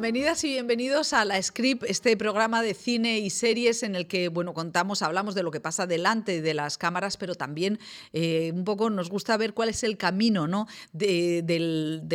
bienvenidas y bienvenidos a La Script, este programa de cine y series en el que, bueno, contamos, hablamos de lo que pasa delante de las cámaras, pero también eh, un poco nos gusta ver cuál es el camino, ¿no? De,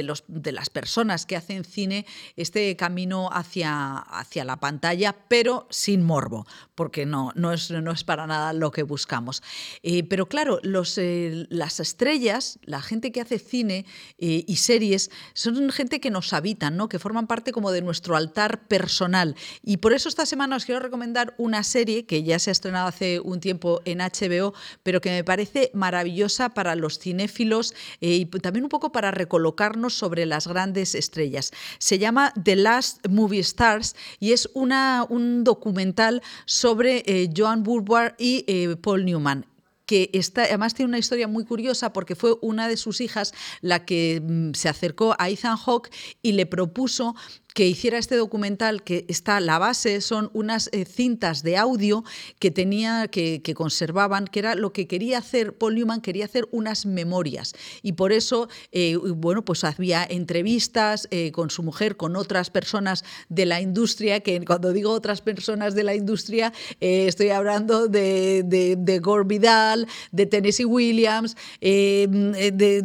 los, de las personas que hacen cine, este camino hacia, hacia la pantalla, pero sin morbo, porque no, no, es, no es para nada lo que buscamos. Eh, pero claro, los, eh, las estrellas, la gente que hace cine y series, son gente que nos habitan, ¿no? Que forman parte como de nuestro altar personal. Y por eso esta semana os quiero recomendar una serie que ya se ha estrenado hace un tiempo en HBO, pero que me parece maravillosa para los cinéfilos eh, y también un poco para recolocarnos sobre las grandes estrellas. Se llama The Last Movie Stars y es una, un documental sobre eh, Joan Bourbois y eh, Paul Newman que está, además tiene una historia muy curiosa porque fue una de sus hijas la que mm, se acercó a Ethan Hawke y le propuso que hiciera este documental, que está la base, son unas eh, cintas de audio que tenía, que, conservaban, que era lo que quería hacer Paul Newman, quería hacer unas memorias. Y por eso, eh, bueno, pues había entrevistas eh, con su mujer, con otras personas de la industria, que cuando digo otras personas de la industria, estoy hablando de, de, Gore Vidal, de Tennessee Williams, de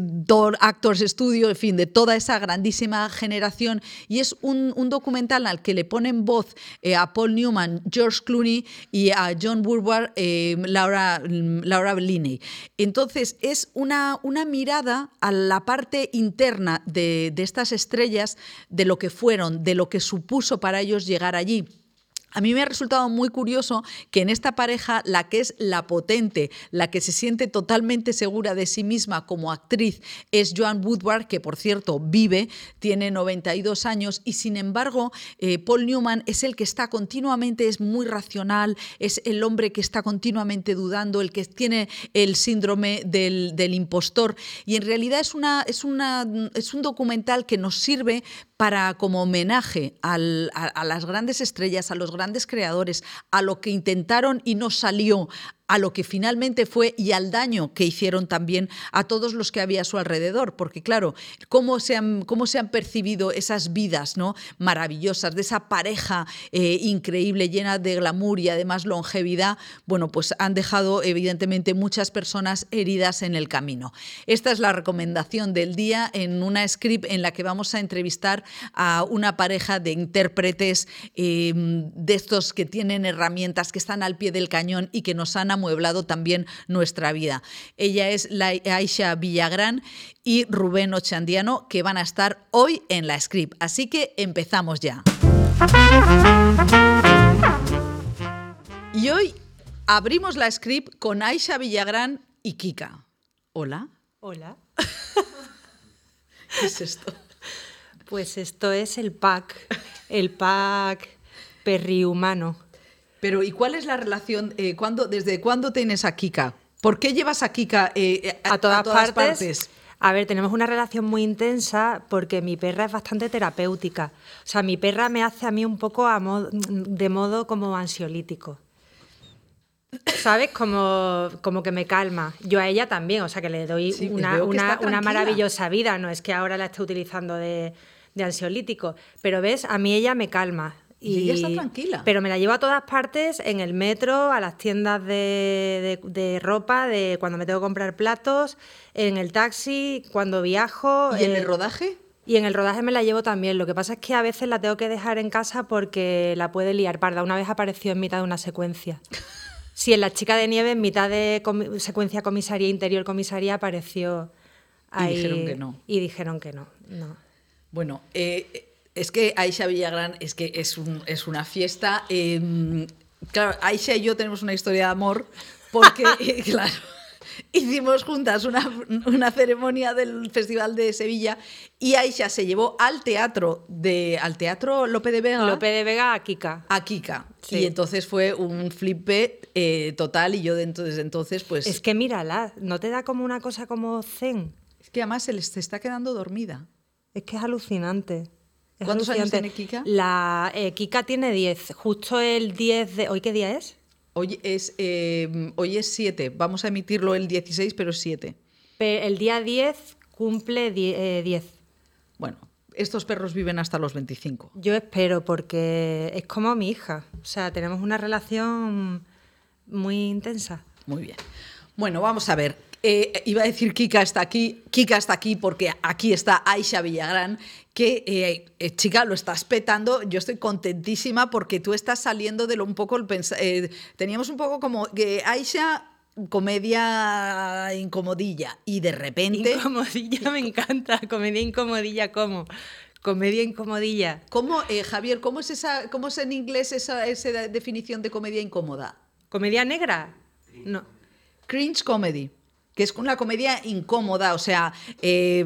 Actors Studio, en fin, de toda esa grandísima generación. Y es un un, documental al que le ponen voz eh, a Paul Newman, George Clooney y a John Burward, eh, Laura, Laura Linney. Entonces, es una, una mirada a la parte interna de, de estas estrellas, de lo que fueron, de lo que supuso para ellos llegar allí. A mí me ha resultado muy curioso que en esta pareja la que es la potente, la que se siente totalmente segura de sí misma como actriz es Joan Woodward, que por cierto vive, tiene 92 años y sin embargo eh, Paul Newman es el que está continuamente, es muy racional, es el hombre que está continuamente dudando, el que tiene el síndrome del, impostor. Y en realidad es, una, es, una, es un documental que nos sirve para como homenaje a, las grandes estrellas, a los grandes creadores, a lo que intentaron y no salió, a lo que finalmente fue y al daño que hicieron también a todos los que había a su alrededor, porque claro, cómo se han, cómo se han percibido esas vidas ¿no? maravillosas de esa pareja eh, increíble, llena de glamour y además longevidad, bueno, pues han dejado evidentemente muchas personas heridas en el camino. Esta es la recomendación del día en una script en la que vamos a entrevistar a una pareja de intérpretes eh, de estos que tienen herramientas, que están al pie del cañón y que nos han amueblado también nuestra vida. Ella es la Aisha Villagrán y Rubén Ochandiano, que van a estar hoy en la script. Así que empezamos ya. Y hoy abrimos la script con Aisha Villagrán y Kika. Hola. Hola. ¿Qué es esto? Pues esto es el pack, el pack perrihumano. Pero ¿y cuál es la relación? Eh, ¿Desde cuándo tienes a Kika? ¿Por qué llevas a Kika eh, eh, a, todas, partes? A ver, tenemos una relación muy intensa porque mi perra es bastante terapéutica. O sea, mi perra me hace a mí un poco de modo como ansiolítico. ¿Sabes? Como, como que me calma. Yo a ella también, o sea, que le doy una, una, maravillosa vida. No es que ahora la esté utilizando de, de ansiolítico. Pero ves, a mí ella me calma. Y, ella está tranquila. Pero me la llevo a todas partes, en el metro, a las tiendas de, ropa, de cuando me tengo que comprar platos, en el taxi, cuando viajo. ¿Y en el eh, rodaje? Y en el rodaje me la llevo también. Lo que pasa es que a veces la tengo que dejar en casa porque la puede liar parda. Una vez apareció en mitad de una secuencia. Sí, en La Chica de Nieve, en mitad de secuencia comisaría interior comisaría, apareció ahí. Y dijeron que no. Y dijeron que no. no. Bueno, eh, es que Aisha Villagrán es que es, un, es una fiesta. Em, claro, Aisha y yo tenemos una historia de amor porque, eh, claro, hicimos juntas una, ceremonia del Festival de Sevilla y Aisha se llevó al teatro de al teatro Lope de Vega. Lope de Vega a Kika. A Kika. Y entonces fue un flipe eh, total y yo desde entonces pues... Es que mírala, ¿no te da como una cosa como zen? Es que además se les está quedando dormida. Es que es alucinante. ¿Cuántos años tiene Kika? La, eh, Kika tiene 10. Justo el 10 de... ¿Hoy qué día es? Hoy es, eh, hoy es 7. Vamos a emitirlo el 16, pero es 7. El día 10 cumple 10. Eh, bueno, estos perros viven hasta los 25. Yo espero, porque es como mi hija. O sea, tenemos una relación muy intensa. Muy bien. Bueno, vamos a ver. Eh, iba a decir Kika está aquí, Kika está aquí porque aquí está Aisha Villagrán, que eh, eh, chica, lo estás petando, yo estoy contentísima porque tú estás saliendo de lo un poco, teníamos un poco como que Aisha comedia incomodilla y de repente... Incomodilla me encanta, comedia incomodilla ¿cómo? Comedia incomodilla. ¿Cómo, Javier, cómo es, esa, cómo es en inglés esa, esa definición de comedia incómoda? ¿Comedia negra? No. Cringe comedy que es una comedia incómoda, o sea, eh,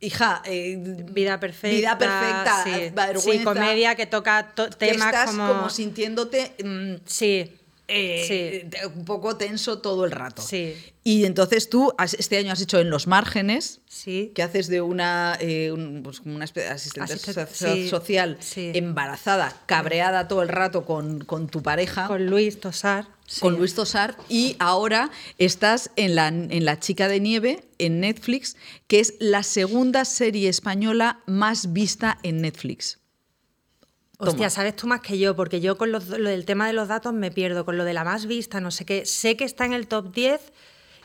hija, eh, vida perfecta, vida perfecta, sí, vergüenza, sí comedia que toca temas que estás como... sintiéndote, mm, sí, eh, un poco tenso todo el rato. Sí. Y entonces tú este año has hecho en los márgenes, sí. que haces de una, pues una especie de asistente social embarazada, cabreada todo el rato con, con tu pareja. Con Luis Tosar con Luis Tosar y ahora estás en la, en la Chica de Nieve en Netflix, que es la segunda serie española más vista en Netflix. Hostia, sabes tú más que yo, porque yo con lo del tema de los datos me pierdo, con lo de la más vista, no sé qué. Sé que está en el top 10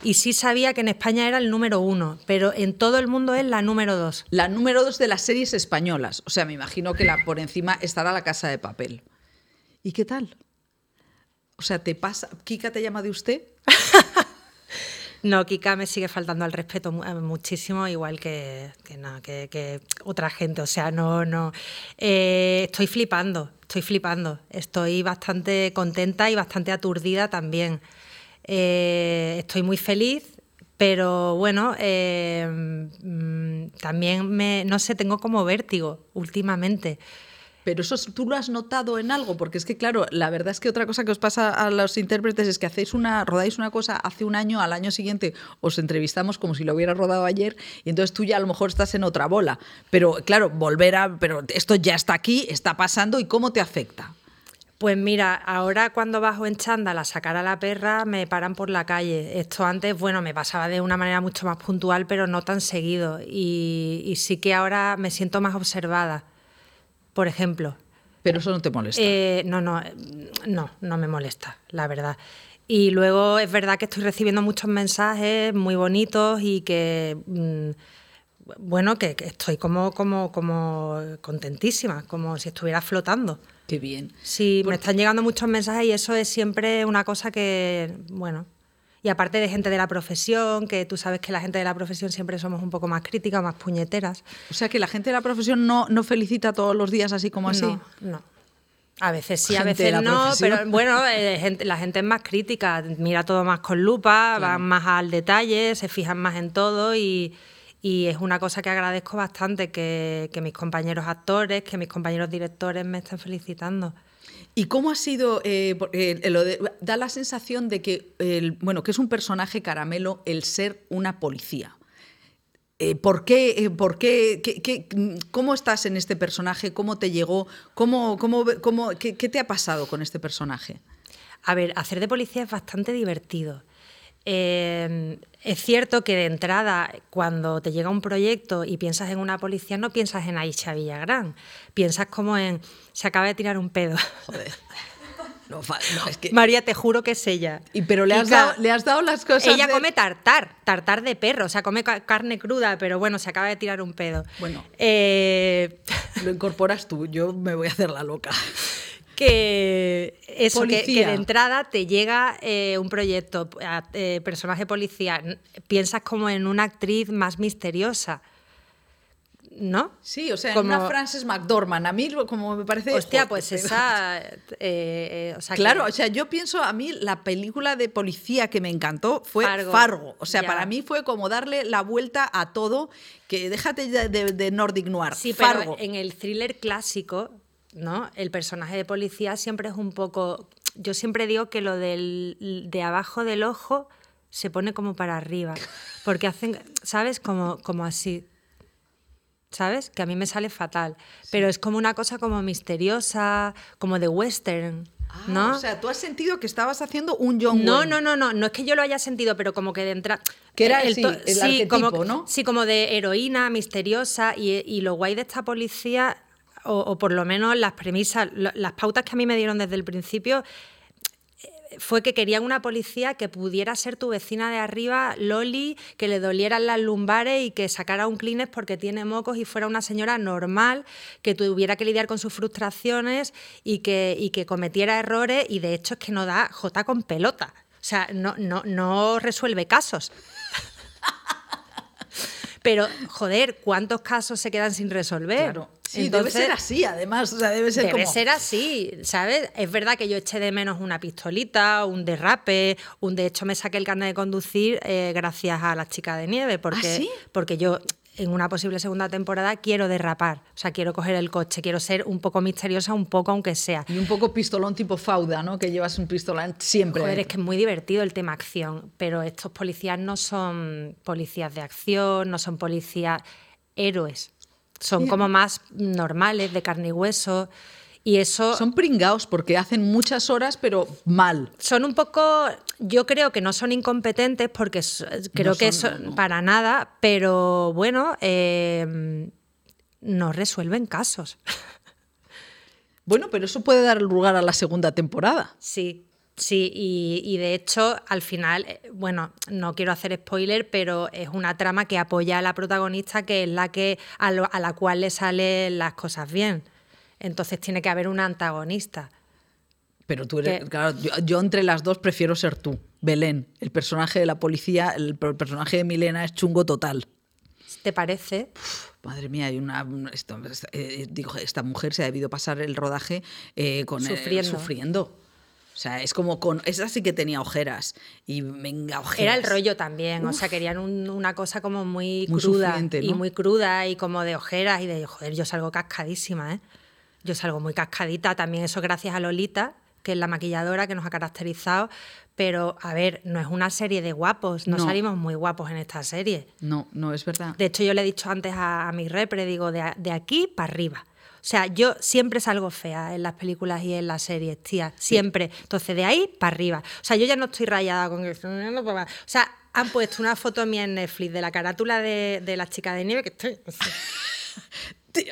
y sí sabía que en España era el número uno, pero en todo el mundo es la número dos. La número dos de las series españolas. O sea, me imagino que la, por encima estará la casa de papel. ¿Y qué tal? O sea, ¿te pasa? ¿Kika te llama de usted? no, Kika me sigue faltando al respeto eh, muchísimo, igual que, que, otra gente. O sea, no, no. Eh, estoy flipando, estoy flipando. Estoy bastante contenta y bastante aturdida también. Eh, estoy muy feliz, pero bueno, mm, también me, no sé, tengo como vértigo últimamente. Pero eso tú lo has notado en algo, porque es que, claro, la verdad es que otra cosa que os pasa a los intérpretes es que hacéis una, rodáis una cosa hace un año, al año siguiente os entrevistamos como si lo hubiera rodado ayer, y entonces tú ya a lo mejor estás en otra bola. Pero claro, volver a. Pero esto ya está aquí, está pasando, ¿y cómo te afecta? Pues mira, ahora cuando bajo en chándal a sacar a la perra me paran por la calle. Esto antes, bueno, me pasaba de una manera mucho más puntual, pero no tan seguido. Y, y sí que ahora me siento más observada por ejemplo. Pero eso no te molesta. Eh, no, no, no, no me molesta, la verdad. Y luego es verdad que estoy recibiendo muchos mensajes muy bonitos y que, mm, bueno, que, estoy como, como, como contentísima, como si estuviera flotando. Qué bien. Sí, me están llegando muchos mensajes y eso es siempre una cosa que, bueno, y aparte de gente de la profesión, que tú sabes que la gente de la profesión siempre somos un poco más críticas, más puñeteras. O sea que la gente de la profesión no, no felicita todos los días así como así. No, no. A veces sí, a veces no, pero bueno, eh, la gente es más crítica, mira todo más con lupa, van más al detalle, se fijan más en todo y, y es una cosa que agradezco bastante que, que mis compañeros actores, que mis compañeros directores me estén felicitando. ¿Y cómo ha sido? Eh, eh, da la sensación de que, bueno, que es un personaje caramelo el ser una policía. Eh, ¿Por qué? Por qué, ¿Cómo estás en este personaje? ¿Cómo te llegó? ¿Cómo, cómo, cómo qué, te ha pasado con este personaje? A ver, hacer de policía es bastante divertido. Es cierto que de entrada, cuando te llega un proyecto y piensas en una policía, no piensas en Aisha Villagrán, piensas como en se acaba de tirar un pedo. Joder. María, te juro que es ella. Y, pero le has, dado, le has dado las cosas. Ella come tartar, tartar de perro, o sea, come carne cruda, pero bueno, se acaba de tirar un pedo. Bueno, eh, lo incorporas tú, yo me voy a hacer la loca. Que eso, que, de entrada te llega eh, un proyecto, eh, personaje policía, piensas como en una actriz más misteriosa. ¿no? Sí, o sea, como... una Frances McDormand, a mí como me parece... Hostia, pues esa... Eh, claro, o sea, yo pienso, a mí la película de policía que me encantó fue Fargo. O sea, para mí fue como darle la vuelta a todo, que déjate de, Nordic Noir. Sí, Fargo. pero en el thriller clásico, ¿no? El personaje de policía siempre es un poco... Yo siempre digo que lo del, de abajo del ojo se pone como para arriba, porque hacen, ¿sabes? Como, como así ¿sabes? Que a mí me sale fatal. Pero es como una cosa como misteriosa, como de western. Ah, ¿no? O sea, tú has sentido que estabas haciendo un John No, no, no, no, no es que yo lo haya sentido, pero como que de entrada... Que era el, sí, como, ¿no? Sí, como de heroína, misteriosa, y, lo guay de esta policía, o, o por lo menos las premisas, las pautas que a mí me dieron desde el principio, fue que querían una policía que pudiera ser tu vecina de arriba, Loli, que le dolieran las lumbares y que sacara un Kleenex porque tiene mocos y fuera una señora normal, que tuviera que lidiar con sus frustraciones y que, y que cometiera errores y de hecho es que no da J con pelota. O sea, no, no, no resuelve casos. Pero, joder, ¿cuántos casos se quedan sin resolver? Claro. Sí, debe ser así, además. O sea, debe ser debe ser así, ¿sabes? Es verdad que yo eché de menos una pistolita, un derrape, un de hecho me saqué el carnet de conducir eh, gracias a la chica de nieve, porque, ¿Ah, sí? porque yo en una posible segunda temporada quiero derrapar, o sea, quiero coger el coche, quiero ser un poco misteriosa, un poco aunque sea. Y un poco pistolón tipo fauda, ¿no? Que llevas un pistolón siempre. Joder, es que es muy divertido el tema acción, pero estos policías no son policías de acción, no son policías héroes, son como más normales, de carne y hueso. Y eso. Son pringados porque hacen muchas horas, pero mal. Son un poco. Yo creo que no son incompetentes porque creo que son, para nada, pero bueno, eh, no resuelven casos. Bueno, pero eso puede dar lugar a la segunda temporada. Sí, Sí, y, de hecho, al final, eh, bueno, no quiero hacer spoiler, pero es una trama que apoya a la protagonista, que es la que a, la cual le salen las cosas bien. Entonces tiene que haber una antagonista. Pero tú eres, claro, yo, entre las dos prefiero ser tú, Belén. El personaje de la policía, el, personaje de Milena es chungo total. ¿Te parece? madre mía, hay una. Esta, eh, digo, esta mujer se ha debido pasar el rodaje eh, con, sufriendo. O sea, es como con. Esa sí que tenía ojeras. Y venga, ojeras. Era el rollo también. O sea, querían una cosa como muy, cruda. Y muy cruda y como de ojeras. Y de, joder, yo salgo cascadísima, ¿eh? Yo salgo muy cascadita. También eso gracias a Lolita, que es la maquilladora que nos ha caracterizado. Pero, a ver, no es una serie de guapos. No, salimos muy guapos en esta serie. No, no es verdad. De hecho, yo le he dicho antes a, mi repre, digo, de, de aquí para arriba. O sea, yo siempre salgo fea en las películas y en las series, tía, siempre. Entonces, de ahí para arriba. O sea, yo ya no estoy rayada con eso. O sea, han puesto una foto mía en Netflix de la carátula de, la chica de nieve que estoy...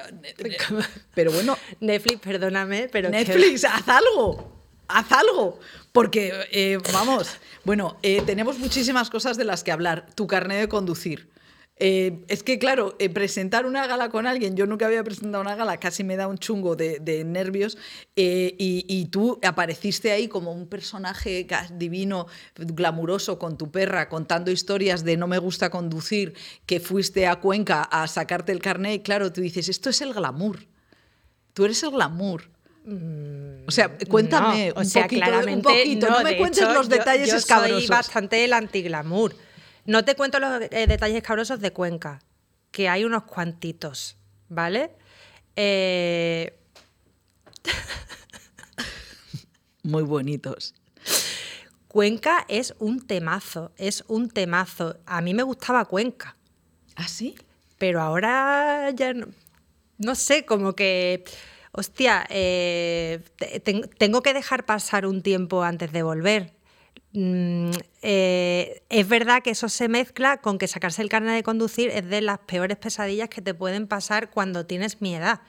pero bueno... Netflix, perdóname, pero... Netflix, haz algo. Haz algo. Porque, eh, vamos, bueno, eh, tenemos muchísimas cosas de las que hablar. Tu carnet de conducir. Eh, es que, claro, eh, presentar una gala con alguien, yo nunca había presentado una gala, casi me da un chungo de, nervios, eh, y, tú apareciste ahí como un personaje divino, glamuroso, con tu perra, contando historias de no me gusta conducir, que fuiste a Cuenca a sacarte el carnet, y claro, tú dices, esto es el glamour, tú eres el glamour. O sea, mm, cuéntame un, poquito, un, poquito, no, me cuentes los detalles yo, yo Soy bastante el antiglamour. No te cuento los eh, detalles cabrosos de Cuenca, que hay unos cuantitos, ¿vale? Eh, Muy bonitos. Cuenca es un temazo, es un temazo. A mí me gustaba Cuenca. ¿Ah, sí? Pero ahora ya no, sé, como que, hostia, eh, tengo que dejar pasar un tiempo antes de volver. Mm, eh, es verdad que eso se mezcla con que sacarse el carnet de conducir es de las peores pesadillas que te pueden pasar cuando tienes mi edad.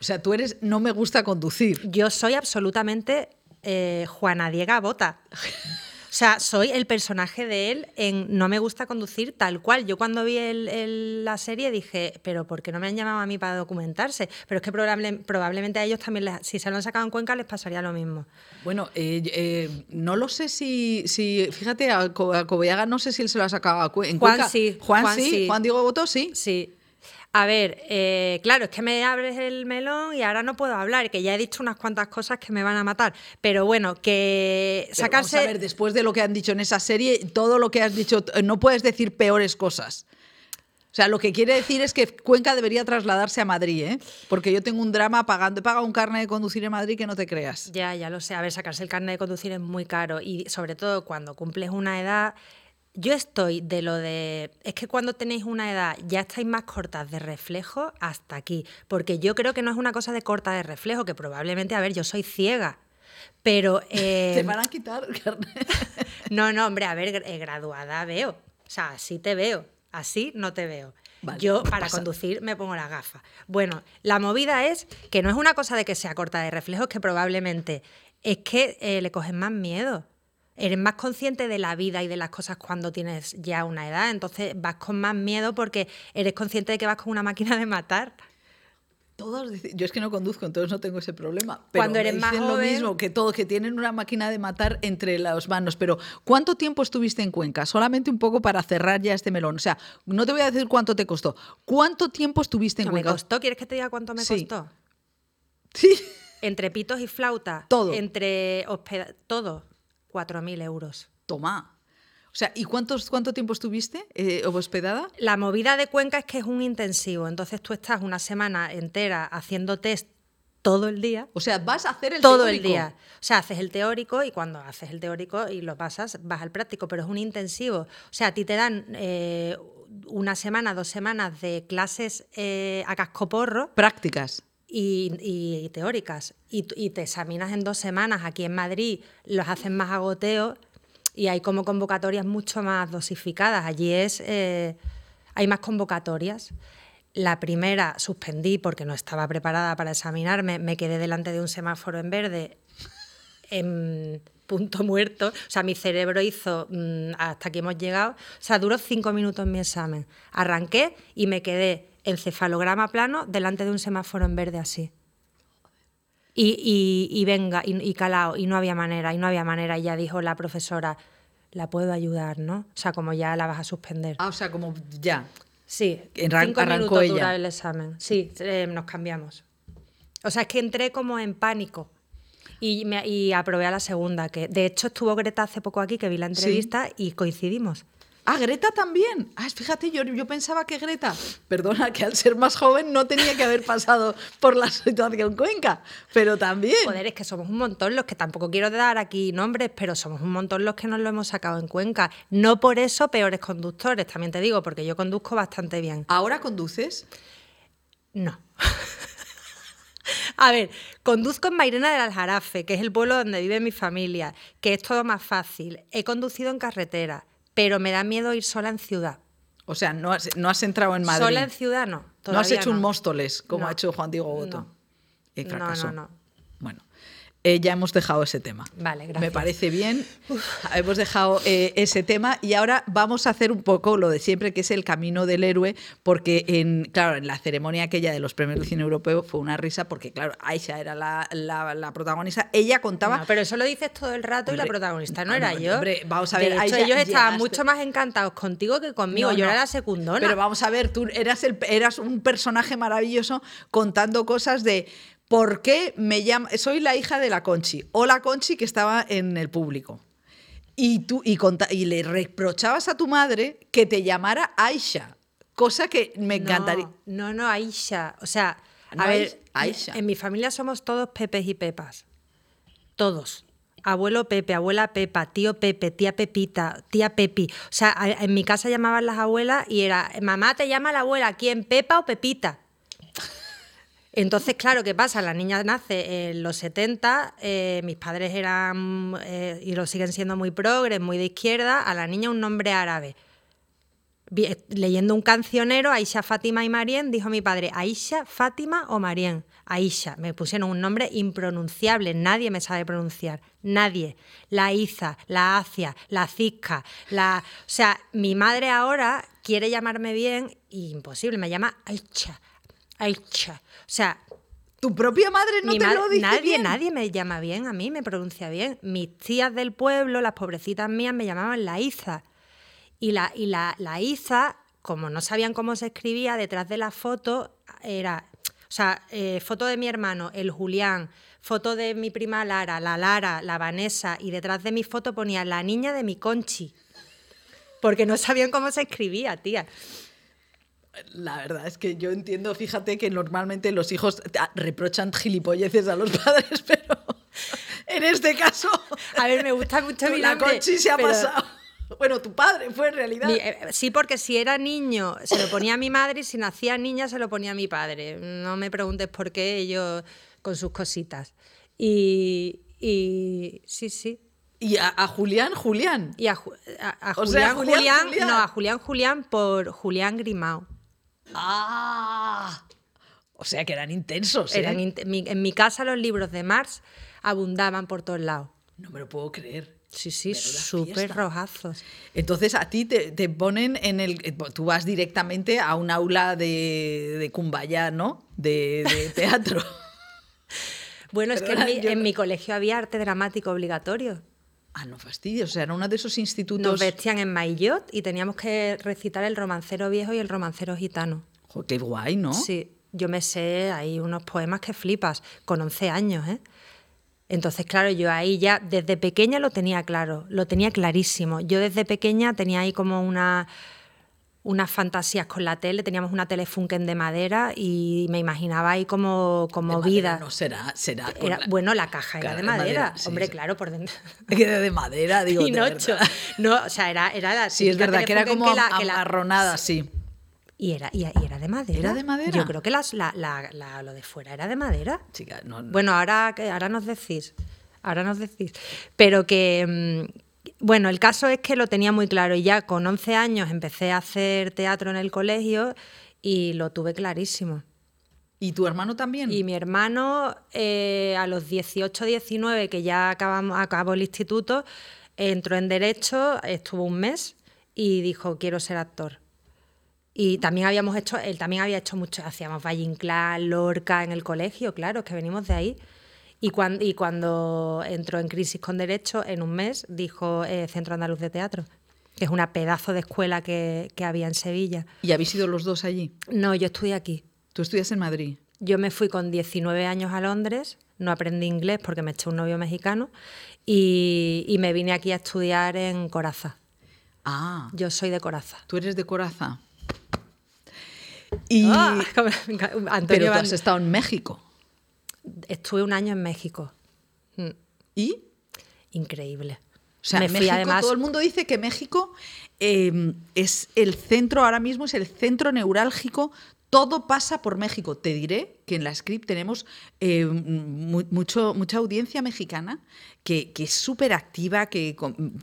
O sea, tú eres no me gusta conducir. Yo soy absolutamente eh, Juana Diega Bota. O sea, soy el personaje de él en No me gusta conducir tal cual. Yo cuando vi la serie dije, pero ¿por qué no me han llamado a mí para documentarse? Pero es que probablemente a ellos también, si se lo han sacado en Cuenca, les pasaría lo mismo. Bueno, eh, eh, no lo sé si, si fíjate, a, Cobellaga no sé si él se lo ha sacado en Cuenca. Juan sí. Juan, sí. Juan Diego Boto sí. Sí. A ver, eh, claro, es que me abres el melón y ahora no puedo hablar, que ya he dicho unas cuantas cosas que me van a matar. Pero bueno, que sacarse. a ver, después de lo que han dicho en esa serie, todo lo que has dicho, no puedes decir peores cosas. O sea, lo que quiere decir es que Cuenca debería trasladarse a Madrid, ¿eh? Porque yo tengo un drama pagando, he pagado un carnet de conducir en Madrid que no te creas. Ya, ya lo sé. A ver, sacarse el carnet de conducir es muy caro y sobre todo cuando cumples una edad yo estoy de lo de. Es que cuando tenéis una edad ya estáis más cortas de reflejo hasta aquí. Porque yo creo que no es una cosa de corta de reflejo, que probablemente, a ver, yo soy ciega. Pero. Te van a quitar, No, no, hombre, a ver, eh, graduada veo. O sea, así te veo. Así no te veo. Yo para conducir me pongo las gafas. Bueno, la movida es que no es una cosa de que sea corta de reflejos, que probablemente es que eh, le coges más miedo. Eres más consciente de la vida y de las cosas cuando tienes ya una edad, entonces vas con más miedo porque eres consciente de que vas con una máquina de matar. Todos yo es que no conduzco, entonces no tengo ese problema. Pero Cuando eres más lo mismo que todos, que tienen una máquina de matar entre las manos. Pero ¿cuánto tiempo estuviste en Cuenca? Solamente un poco para cerrar ya este melón. O sea, no te voy a decir cuánto te costó. ¿Cuánto tiempo estuviste en Cuenca? ¿Me costó? ¿Quieres que te diga cuánto me costó? Sí. Entre pitos y flauta. Todo. Entre hospeda todo. 4.000 euros. Toma. O sea, ¿y cuántos, cuánto tiempo estuviste eh, hospedada? La movida de Cuenca es que es un intensivo, entonces tú estás una semana entera haciendo test todo el día. O sea, vas a hacer el todo teórico. el día. O sea, haces el teórico y cuando haces el teórico y lo pasas, vas al práctico, pero es un intensivo. O sea, a ti te dan eh, una semana, dos semanas de clases eh, a cascoporro. Prácticas. Y, teóricas. Y, y, te examinas en dos semanas. Aquí en Madrid los hacen más agoteo y hay como convocatorias mucho más dosificadas. Allí es, eh, hay más convocatorias. La primera suspendí porque no estaba preparada para examinarme, me quedé delante de un semáforo en verde en punto muerto. O sea, mi cerebro hizo mm, hasta aquí hemos llegado. O sea, duró cinco minutos mi examen. Arranqué y me quedé encefalograma plano delante de un semáforo en verde así. Y, venga, y, y, calao, y no había manera, y no había manera. Y ya dijo la profesora, la puedo ayudar, ¿no? O sea, como ya la vas a suspender. Ah, o sea, como ya. Sí, cinco minutos ella. dura el examen. Sí, eh, nos cambiamos. O sea, es que entré como en pánico. Y, me, y aprobé a la segunda, que de hecho estuvo Greta hace poco aquí, que vi la entrevista y coincidimos. Ah, Greta también. Ah, fíjate, yo, yo pensaba que Greta, perdona, que al ser más joven no tenía que haber pasado por la situación Cuenca, pero también. Joder, es que somos un montón los que tampoco quiero dar aquí nombres, pero somos un montón los que nos lo hemos sacado en Cuenca. No por eso peores conductores, también te digo, porque yo conduzco bastante bien. ¿Ahora conduces? No. A ver, conduzco en Mairena del Aljarafe, que es el pueblo donde vive mi familia, que es todo más fácil. He conducido en carretera pero me da miedo ir sola en ciudad. O sea, no has, no has entrado en Madrid. Sola en ciudad no. No has hecho un Móstoles como ha hecho Juan Diego fracasó. No, no, no. Eh, ya hemos dejado ese tema. Vale, gracias. Me parece bien. Hemos dejado eh, ese tema y ahora vamos a hacer un poco lo de siempre, que es el camino del héroe, porque en, claro, en la ceremonia aquella de los premios del cine europeo fue una risa, porque claro, Aisha era la, protagonista. Ella contaba. pero eso lo dices todo el rato y la protagonista no, era yo. Hombre, vamos a ver. De hecho, ellos estaban mucho más encantados contigo que conmigo. yo era la secundona. Pero vamos a ver, tú eras, el, eras un personaje maravilloso contando cosas de ¿Por qué me llama? Soy la hija de la Conchi, o la Conchi que estaba en el público. Y, tú, y, y le reprochabas a tu madre que te llamara Aisha, cosa que me encantaría. No, no, Aisha. O sea, a ver, Aisha. En mi familia somos todos Pepes y Pepas. Todos. Abuelo Pepe, abuela Pepa, tío Pepe, tía Pepita, tía Pepi. O sea, en mi casa llamaban las abuelas y era, mamá te llama la abuela, ¿quién? ¿Pepa o Pepita? Entonces, claro, ¿qué pasa? La niña nace en los 70, eh, mis padres eran, eh, y lo siguen siendo muy progres, muy de izquierda, a la niña un nombre árabe. Leyendo un cancionero, Aisha, Fátima y Marien, dijo mi padre, Aisha, Fátima o Marien. Aisha, me pusieron un nombre impronunciable, nadie me sabe pronunciar, nadie. La Iza, la Acia, la Zizca, la... O sea, mi madre ahora quiere llamarme bien imposible, me llama Aisha. O sea, tu propia madre no te lo dice nadie, Nadie me llama bien a mí, me pronuncia bien. Mis tías del pueblo, las pobrecitas mías, me llamaban la Iza. Y la, y la, la Iza, como no sabían cómo se escribía, detrás de la foto era, o sea, eh, foto de mi hermano, el Julián, foto de mi prima Lara, la Lara, la Vanessa, y detrás de mi foto ponía la niña de mi Conchi. Porque no sabían cómo se escribía, tía. La verdad es que yo entiendo, fíjate que normalmente los hijos reprochan gilipolleces a los padres, pero en este caso. A ver, me gusta mucho mi La Conchi se ha pasado. Bueno, tu padre fue en realidad. Eh, sí, porque si era niño se lo ponía a mi madre y si nacía niña se lo ponía a mi padre. No me preguntes por qué ellos con sus cositas. Y, sí, sí. ¿Y a, Julián, Julián? Y a, Julián, Julián, no, a Julián, Julián por Julián Grimao. Ah, o sea que eran intensos. ¿eh? en mi casa los libros de Marx abundaban por todos lados. No me lo puedo creer. Sí, sí, súper rojazos. Entonces a ti te, ponen en el... Eh, tú vas directamente a un aula de, de ¿no? De, teatro. bueno, es que en mi, colegio había arte dramático obligatorio. Ah, no fastidies, o sea, era uno de esos institutos... Nos vestían en maillot y teníamos que recitar el romancero viejo y el romancero gitano. qué guay, ¿no? Sí, yo me sé, hay unos poemas que flipas, con 11 años, ¿eh? Entonces, claro, yo ahí ya desde pequeña lo tenía claro, lo tenía clarísimo. Yo desde pequeña tenía ahí como una, unas fantasías con la tele, teníamos una telefunken de madera y me imaginaba ahí como, como vida. no será, será. Bueno, la caja era de madera, hombre, claro, por dentro. Era de madera, digo. Pinocho. No, o sea, era, era la Sí, es verdad, que era como amarronada, sí. Y era, y, era de madera. ¿Era de madera? Yo creo que las, la, la, lo de fuera era de madera. Chica, no, Bueno, ahora, ahora nos decís. Ahora nos decís. Pero que. Bueno, el caso es que lo tenía muy claro y ya con 11 años empecé a hacer teatro en el colegio y lo tuve clarísimo. ¿Y tu hermano también? Y mi hermano, eh, a los 18, 19, que ya acabamos, acabó el instituto, entró en Derecho, estuvo un mes y dijo, quiero ser actor. Y también habíamos hecho, él también había hecho mucho, hacíamos Valle Inclán, Lorca en el colegio, claro, es que venimos de ahí. Y cuando, y cuando entró en crisis con derecho, en un mes, dijo eh, Centro Andaluz de Teatro, que es una pedazo de escuela que, que había en Sevilla. ¿Y habéis ido los dos allí? No, yo estudié aquí. ¿Tú estudias en Madrid? Yo me fui con 19 años a Londres, no aprendí inglés porque me eché un novio mexicano y, y me vine aquí a estudiar en Coraza. Ah. Yo soy de Coraza. ¿Tú eres de Coraza? Y, ah, pero tú has estado en México. Estuve un año en México. Mm. ¿Y? Increíble. O sea, México, además... todo el mundo dice que México em, es el centro, ahora mismo es el centro neurálgico todo pasa por México. Te diré que en la script tenemos eh, mucho, mucha audiencia mexicana que, es súper activa, que,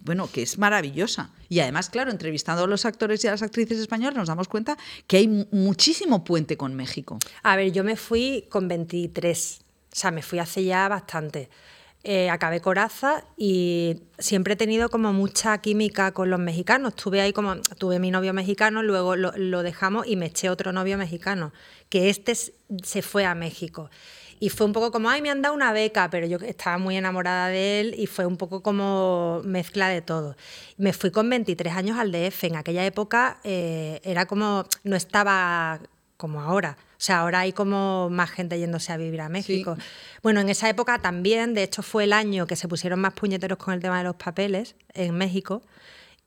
bueno, que es maravillosa. Y además, claro, entrevistando a los actores y a las actrices españolas nos damos cuenta que hay muchísimo puente con México. A ver, yo me fui con 23, o sea, me fui hace ya bastante. Eh, acabé Coraza y siempre he tenido como mucha química con los mexicanos. Tuve ahí como, tuve mi novio mexicano, luego lo, dejamos y me eché otro novio mexicano, que este se fue a México. Y fue un poco como, ay, me han dado una beca, pero yo estaba muy enamorada de él y fue un poco como mezcla de todo. Me fui con 23 años al DF. En aquella época eh, era como, no estaba como ahora. O sea, ahora hay como más gente yéndose a vivir a México. Bueno, en esa época también, de hecho fue el año que se pusieron más puñeteros con el tema de los papeles en México.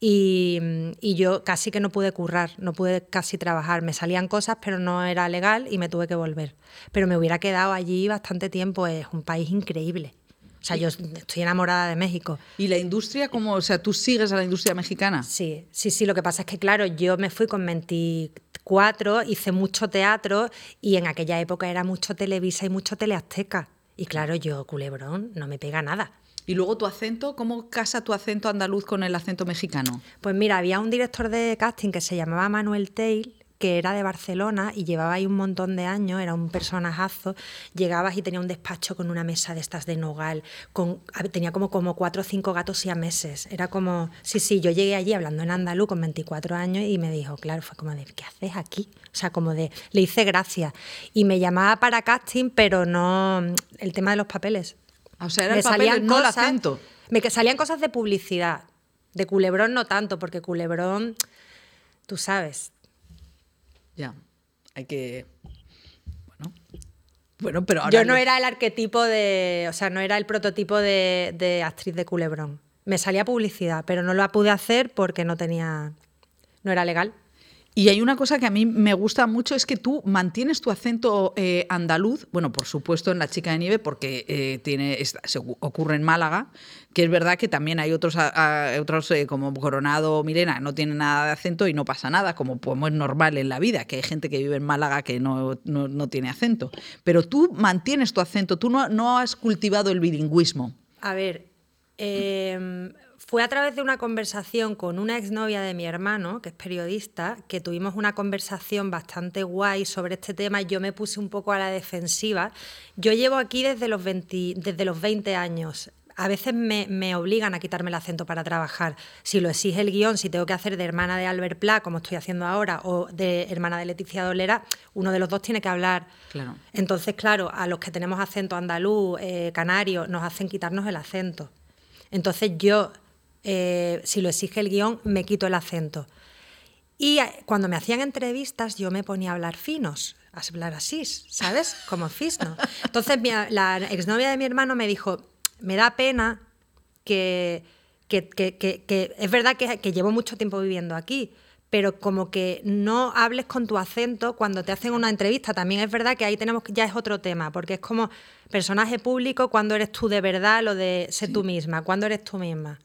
Y, yo casi que no pude currar, no pude casi trabajar. Me salían cosas, pero no era legal y me tuve que volver. Pero me hubiera quedado allí bastante tiempo, es un país increíble. O sea, yo estoy enamorada de México. ¿Y la industria cómo? O sea, ¿tú sigues a la industria mexicana? Sí, sí, sí. Lo que pasa es que, claro, yo me fui con 24, hice mucho teatro y en aquella época era mucho Televisa y mucho Teleazteca. Y claro, yo, culebrón, no me pega nada. ¿Y luego tu acento? ¿Cómo casa tu acento andaluz con el acento mexicano? Pues mira, había un director de casting que se llamaba Manuel Tail que era de Barcelona y llevaba ahí un montón de años, era un personajazo, llegabas y tenía un despacho con una mesa de estas de nogal, con, tenía como, como cuatro o cinco gatos y a meses, era como, sí, sí, yo llegué allí hablando en andaluz con 24 años y me dijo, claro, fue como de, ¿qué haces aquí? O sea, como de, le hice gracia y me llamaba para casting, pero no el tema de los papeles. O sea, era el papel, no el acento. Me salían cosas de publicidad, de culebrón no tanto, porque culebrón, tú sabes, ya, hay que... Bueno, bueno pero ahora... Yo no era el arquetipo de... O sea, no era el prototipo de, actriz de culebrón. Me salía publicidad, pero no lo pude hacer porque no tenía... No era legal. Y hay una cosa que a mí me gusta mucho, es que tú mantienes tu acento eh, andaluz, bueno, por supuesto en La Chica de Nieve, porque eh, se ocurre en Málaga, que es verdad que también hay otros, eh, como Coronado o Milena, no tienen nada de acento y no pasa nada, como, como, es normal en la vida, que hay gente que vive en Málaga que no, no, tiene acento. Pero tú mantienes tu acento, tú no, no has cultivado el bilingüismo. A ver, fue a través de una conversación con una exnovia de mi hermano, que es periodista, que tuvimos una conversación bastante guay sobre este tema yo me puse un poco a la defensiva. Yo llevo aquí desde los 20, desde los 20 años. A veces me, obligan a quitarme el acento para trabajar. Si lo exige el guion, si tengo que hacer de hermana de Albert Pla, como estoy haciendo ahora, o de hermana de Leticia Dolera, uno de los dos tiene que hablar. Claro. Entonces, claro, a los que tenemos acento andaluz, eh, canario, nos hacen quitarnos el acento. Entonces yo eh, si lo exige el guion, me quito el acento. Y eh, cuando me hacían entrevistas, yo me ponía a hablar finos, a hablar así, ¿sabes? Como fisno. Entonces, la exnovia de mi hermano me dijo: Me da pena que, que, es verdad que, llevo mucho tiempo viviendo aquí, pero como que no hables con tu acento cuando te hacen una entrevista. También es verdad que ahí tenemos ya es otro tema, porque es como personaje público, cuando eres tú de verdad, lo de ser tú misma, cuando eres tú misma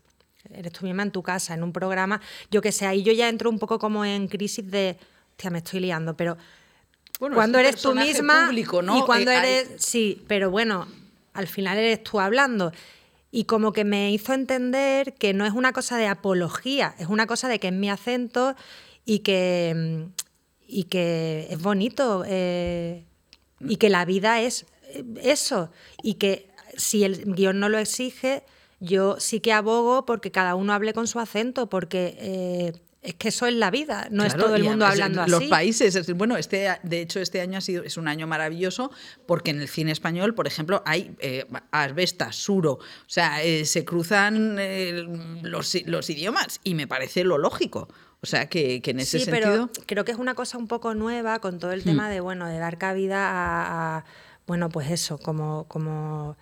eres tú misma en tu casa, en un programa, yo que sé, ahí yo ya entro un poco como en crisis de, hostia, me estoy liando, pero cuando eres tú misma y cuando eh, eres, sí, pero bueno, al final eres tú hablando. Y como que me hizo entender que no es una cosa de apología, es una cosa de que es mi acento y que, y que es bonito eh, y que la vida es eso y que si el guion no lo exige, yo sí que abogo porque cada uno hable con su acento, porque eh, es que eso es la vida, no es todo el mundo hablando así. Los países, bueno, este, de hecho este año ha sido, es un año maravilloso porque en el cine español, por ejemplo, hay eh, asbesta, suro, o sea, eh, se cruzan los, los, idiomas y me parece lo lógico. O sea, que, en ese sí, sentido... pero creo que es una cosa un poco nueva con todo el tema hmm. de, bueno, de dar cabida a, a bueno, pues eso, como... como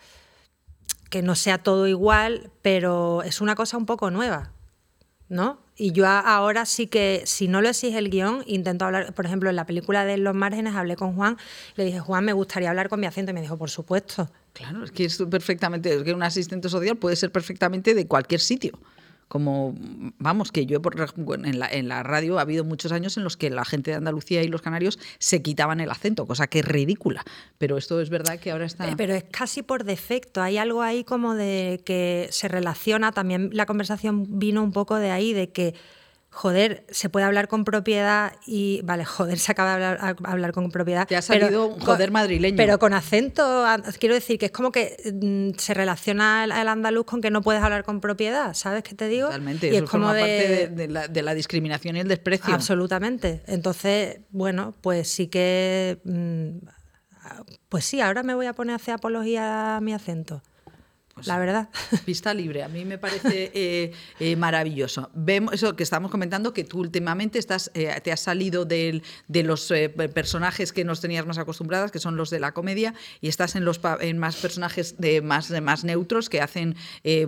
que no sea todo igual, pero es una cosa un poco nueva, ¿no? Y yo ahora sí que, si no lo exige el guion, intento hablar, por ejemplo, en la película de Los Márgenes hablé con Juan, le dije, Juan, me gustaría hablar con mi acento, y me dijo, por supuesto. Claro, es que es perfectamente, es que un asistente social puede ser perfectamente de cualquier sitio como vamos que yo en la, en la radio ha habido muchos años en los que la gente de Andalucía y los canarios se quitaban el acento, cosa que es ridícula, pero esto es verdad que ahora está... Eh, pero es casi por defecto, hay algo ahí como de que se relaciona, también la conversación vino un poco de ahí, de que joder, se puede hablar con propiedad y, vale, joder, se acaba de hablar, hablar con propiedad. Te ha salido un joder madrileño. Pero con acento, quiero decir que es como que mm, se relaciona el, andaluz con que no puedes hablar con propiedad, ¿sabes qué te digo? Totalmente, y es como de, de, la, discriminación y el desprecio. Absolutamente. Entonces, bueno, pues sí que... Mm, pues sí, ahora me voy a poner a hacer apología a mi acento. Pues la verdad. Pista libre, a mí me parece eh, eh, maravilloso. Vemos eso que estamos comentando, que tú últimamente estás, eh, te has salido de los personajes que nos tenías más acostumbradas, que son los de la comedia, y estás en, los, en más personajes de más, más neutros que hacen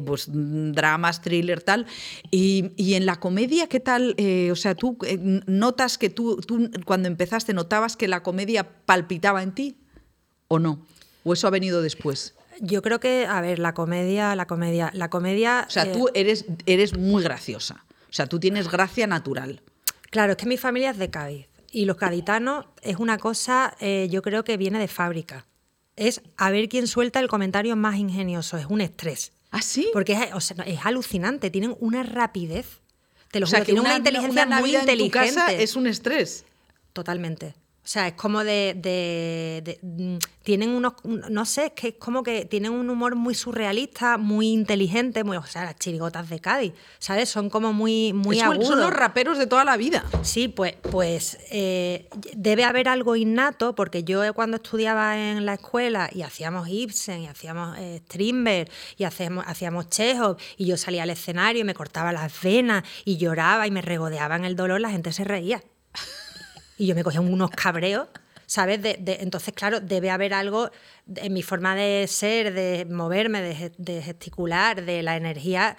pues, dramas, thriller, tal. Y, en la comedia, ¿qué tal? o sea, tú notas que tú, tú cuando empezaste, ¿notabas que la comedia palpitaba en ti o no? ¿O eso ha venido después? Yo creo que, a ver, la comedia, la comedia, la comedia. O sea, eh, tú eres, eres muy graciosa. O sea, tú tienes gracia natural. Claro, es que mi familia es de Cádiz. Y los gaditanos es una cosa, eh, yo creo que viene de fábrica. Es a ver quién suelta el comentario más ingenioso. Es un estrés. ¿Ah, sí? Porque es, es alucinante. Tienen una rapidez. Te lo o sea, que tienen una, inteligencia muy inteligente. es un estrés. Totalmente. O sea, es como de, mm, tienen unos, no sé, es que es como que tienen un humor muy surrealista, muy inteligente, muy, o sea, las chirigotas de Cádiz, ¿sabes? Son como muy, muy agudos. Son los raperos de toda la vida. Sí, pues, pues eh, debe haber algo innato, porque yo cuando estudiaba en la escuela y hacíamos Ibsen, y hacíamos eh, Strindberg, y hacíamos, hacíamos Chekhov, y yo salía al escenario y me cortaba las venas, y lloraba y me regodeaba en el dolor, la gente se reía y yo me cogía unos cabreos, ¿sabes? Entonces, claro, debe haber algo en mi forma de ser, de moverme, de, gesticular, de la energía,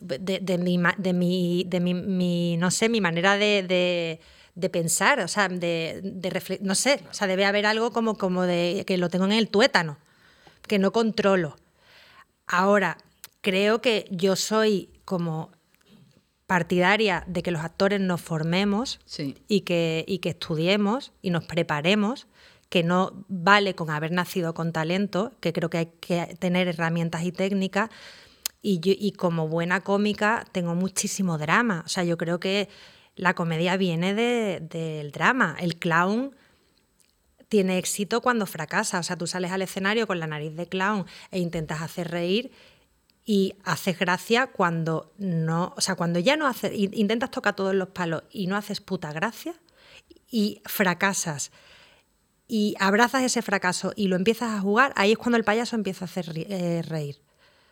de, mi, de, mi, de mi, no sé, mi manera de, de pensar, o sea, de, de no sé, o sea, debe haber algo como, como de que lo tengo en el tuétano, que no controlo. Ahora, creo que yo soy como partidaria de que los actores nos formemos y, que, y que estudiemos y nos preparemos, que no vale con haber nacido con talento, que creo que hay que tener herramientas y técnicas. Y, y como buena cómica tengo muchísimo drama. O sea, yo creo que la comedia viene del drama. El clown tiene éxito cuando fracasa. O sea, tú sales al escenario con la nariz de clown e intentas hacer reír y haces gracia cuando no, o sea, cuando ya no haces, intentas tocar todos los palos y no haces puta gracia y fracasas y abrazas ese fracaso y lo empiezas a jugar, ahí es cuando el payaso empieza a hacer eh, reír.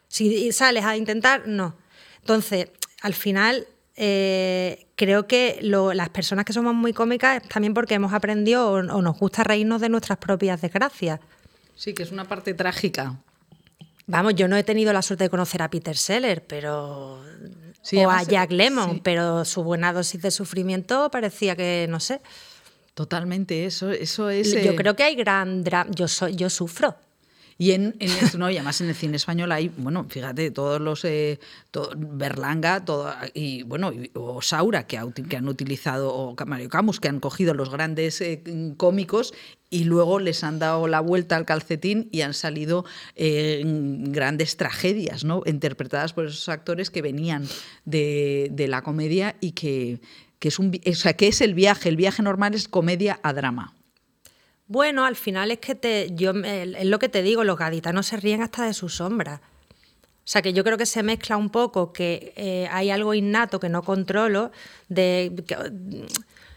Si sales a intentar, no. Entonces, al final eh, creo que las personas que somos muy cómicas también porque hemos aprendido o, nos gusta reírnos de nuestras propias desgracias. Sí, que es una parte trágica. Vamos, yo no he tenido la suerte de conocer a Peter Seller, pero o a Jack Lemmon, pero su buena dosis de sufrimiento parecía que, no sé. Totalmente, eso, eso es. Yo eh, creo que hay gran drama. Yo, soy, yo sufro. Y en, no, y además en el cine español hay, bueno, fíjate, todos los eh, Berlanga, todo, y bueno, o Saura que, que, han utilizado, o Mario Camus, que han cogido los grandes eh, cómicos y luego les han dado la vuelta al calcetín y han salido eh, grandes tragedias, ¿no? Interpretadas por esos actores que venían de, de la comedia y que, que es un, o sea, que es el viaje. El viaje normal es comedia a drama. Bueno, al final es que te, yo, es lo que te digo, los gaditanos se ríen hasta de su sombra. O sea que yo creo que se mezcla un poco que eh, hay algo innato que no controlo, de,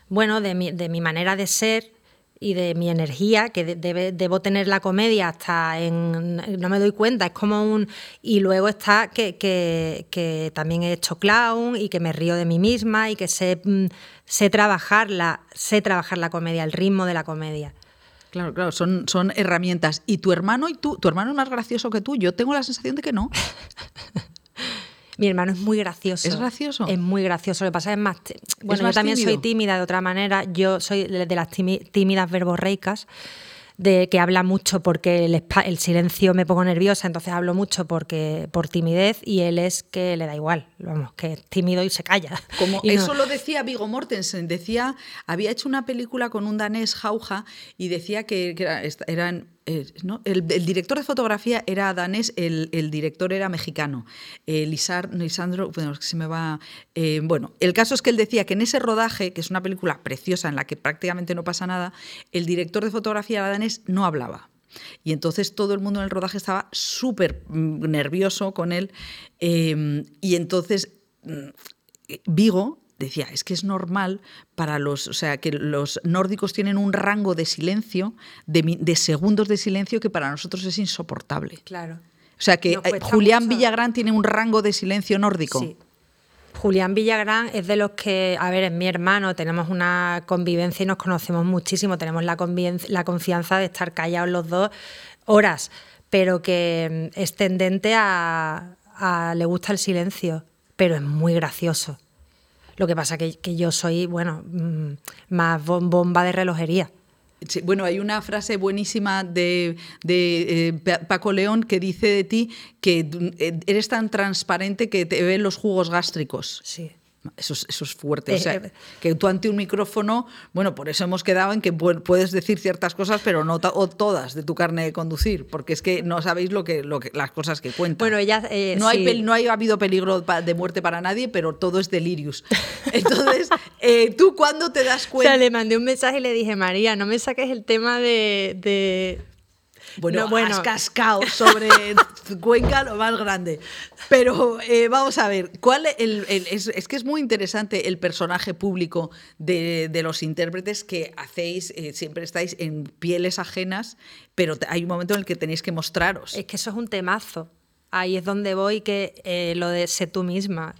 bueno, de mi, de mi manera de ser y de mi energía, que debo tener la comedia hasta en... no me doy cuenta, es como un... Y luego está que, que, también he hecho clown y que me río de mí misma y que sé, mm, sé, trabajar, sé trabajar la comedia, el ritmo de la comedia. Claro, claro, son, son herramientas. ¿Y tu hermano y tú? ¿Tu hermano es más gracioso que tú? Yo tengo la sensación de que no. Mi hermano es muy gracioso. ¿Es gracioso? Es muy gracioso. Lo que pasa es más. Bueno, yo también soy tímida de otra manera. Yo soy de las tímidas verborreicas de que habla mucho porque el, silencio me pongo nerviosa, entonces hablo mucho porque por timidez y él es que le da igual, vamos, que es tímido y se calla. Como eso lo decía Vigo Mortensen, decía, había hecho una película con un danés Jauja y decía que, eran eh, el, director de fotografía era danés, el, director era mexicano. Eh, bueno, se me va. Eh, bueno, el caso es que él decía que en ese rodaje, que es una película preciosa en la que prácticamente no pasa nada, el director de fotografía danés no hablaba. Y entonces todo el mundo en el rodaje estaba súper mm, nervioso con él. y entonces mm, Vigo decía, es que es normal para los, o sea, que los nórdicos tienen un rango de silencio, de, segundos de silencio que para nosotros es insoportable. Claro. O sea, que eh, Julián Villagrán tiene un rango de silencio nórdico. Sí. Julián Villagrán es de los que, a ver, es mi hermano, tenemos una convivencia y nos conocemos muchísimo, tenemos la, la confianza de estar callados los dos horas, pero que mm, es tendente a, a le gusta el silencio, pero es muy gracioso. Lo que pasa que, que yo soy, bueno, mm, más bomba de relojería. bueno, hay una frase buenísima de, de eh, Paco León que dice de ti que eh, eres tan transparente que te ven los jugos gástricos. Sí. Eso es, fuerte. o sea, eh, que tú ante un micrófono, bueno, por eso hemos quedado en que puedes decir ciertas cosas, pero no todas de tu carne de conducir, porque es que no sabéis lo que, lo que las cosas que cuentan. Bueno. Eh, no, hay, no ha habido peligro de muerte para nadie, pero todo es delirius. Entonces, eh, ¿tú cuándo te das cuenta? O sea, le mandé un mensaje y le dije, María, no me saques el tema de bueno, has cascado sobre Cuenca lo más grande. Pero eh, vamos a ver, ¿cuál es, que es muy interesante el personaje público de, los intérpretes que hacéis, eh, siempre estáis en pieles ajenas, pero hay un momento en el que tenéis que mostraros. Es que eso es un temazo. Ahí es donde voy, que eh, lo de sé tú misma.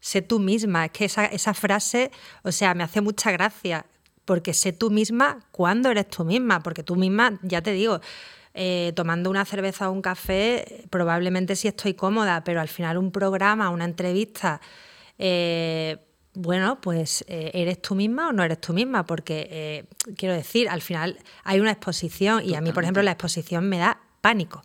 Sé tú misma. Es que esa, esa frase, o sea, me hace mucha gracia porque sé tú misma cuando eres tú misma, porque tú misma, ya te digo, eh, tomando una cerveza o un café, probablemente sí estoy cómoda, pero al final un programa, una entrevista, eh, bueno, pues eh, eres tú misma o no eres tú misma, porque eh, quiero decir, al final hay una exposición y a mí, por ejemplo, la exposición me da pánico.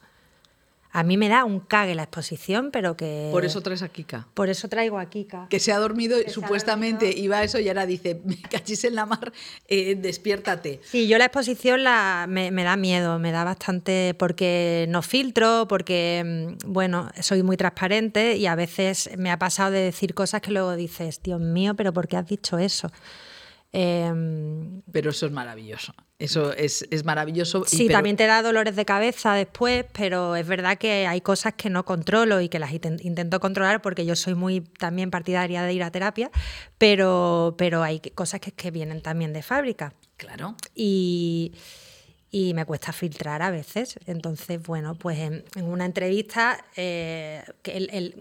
A mí me da un cague la exposición, pero que... Por eso traes a Kika. Por eso traigo a Kika. Que se ha dormido, supuestamente iba a eso y ahora dice, me cachis en la mar, eh, despiértate. Sí, yo la exposición la, me, da miedo, me da bastante, porque no filtro, porque, mm, bueno, soy muy transparente y a veces me ha pasado de decir cosas que luego dices, Dios mío, pero ¿por qué has dicho eso? Em, pero eso es maravilloso. Eso es, maravilloso. Sí, también te da dolores de cabeza después, pero es verdad que hay cosas que no controlo y que las intento controlar porque yo soy muy también partidaria de ir a terapia, pero, pero hay cosas que, que vienen también de fábrica. Claro. Y, me cuesta filtrar a veces. Entonces, bueno, pues en, una entrevista, eh,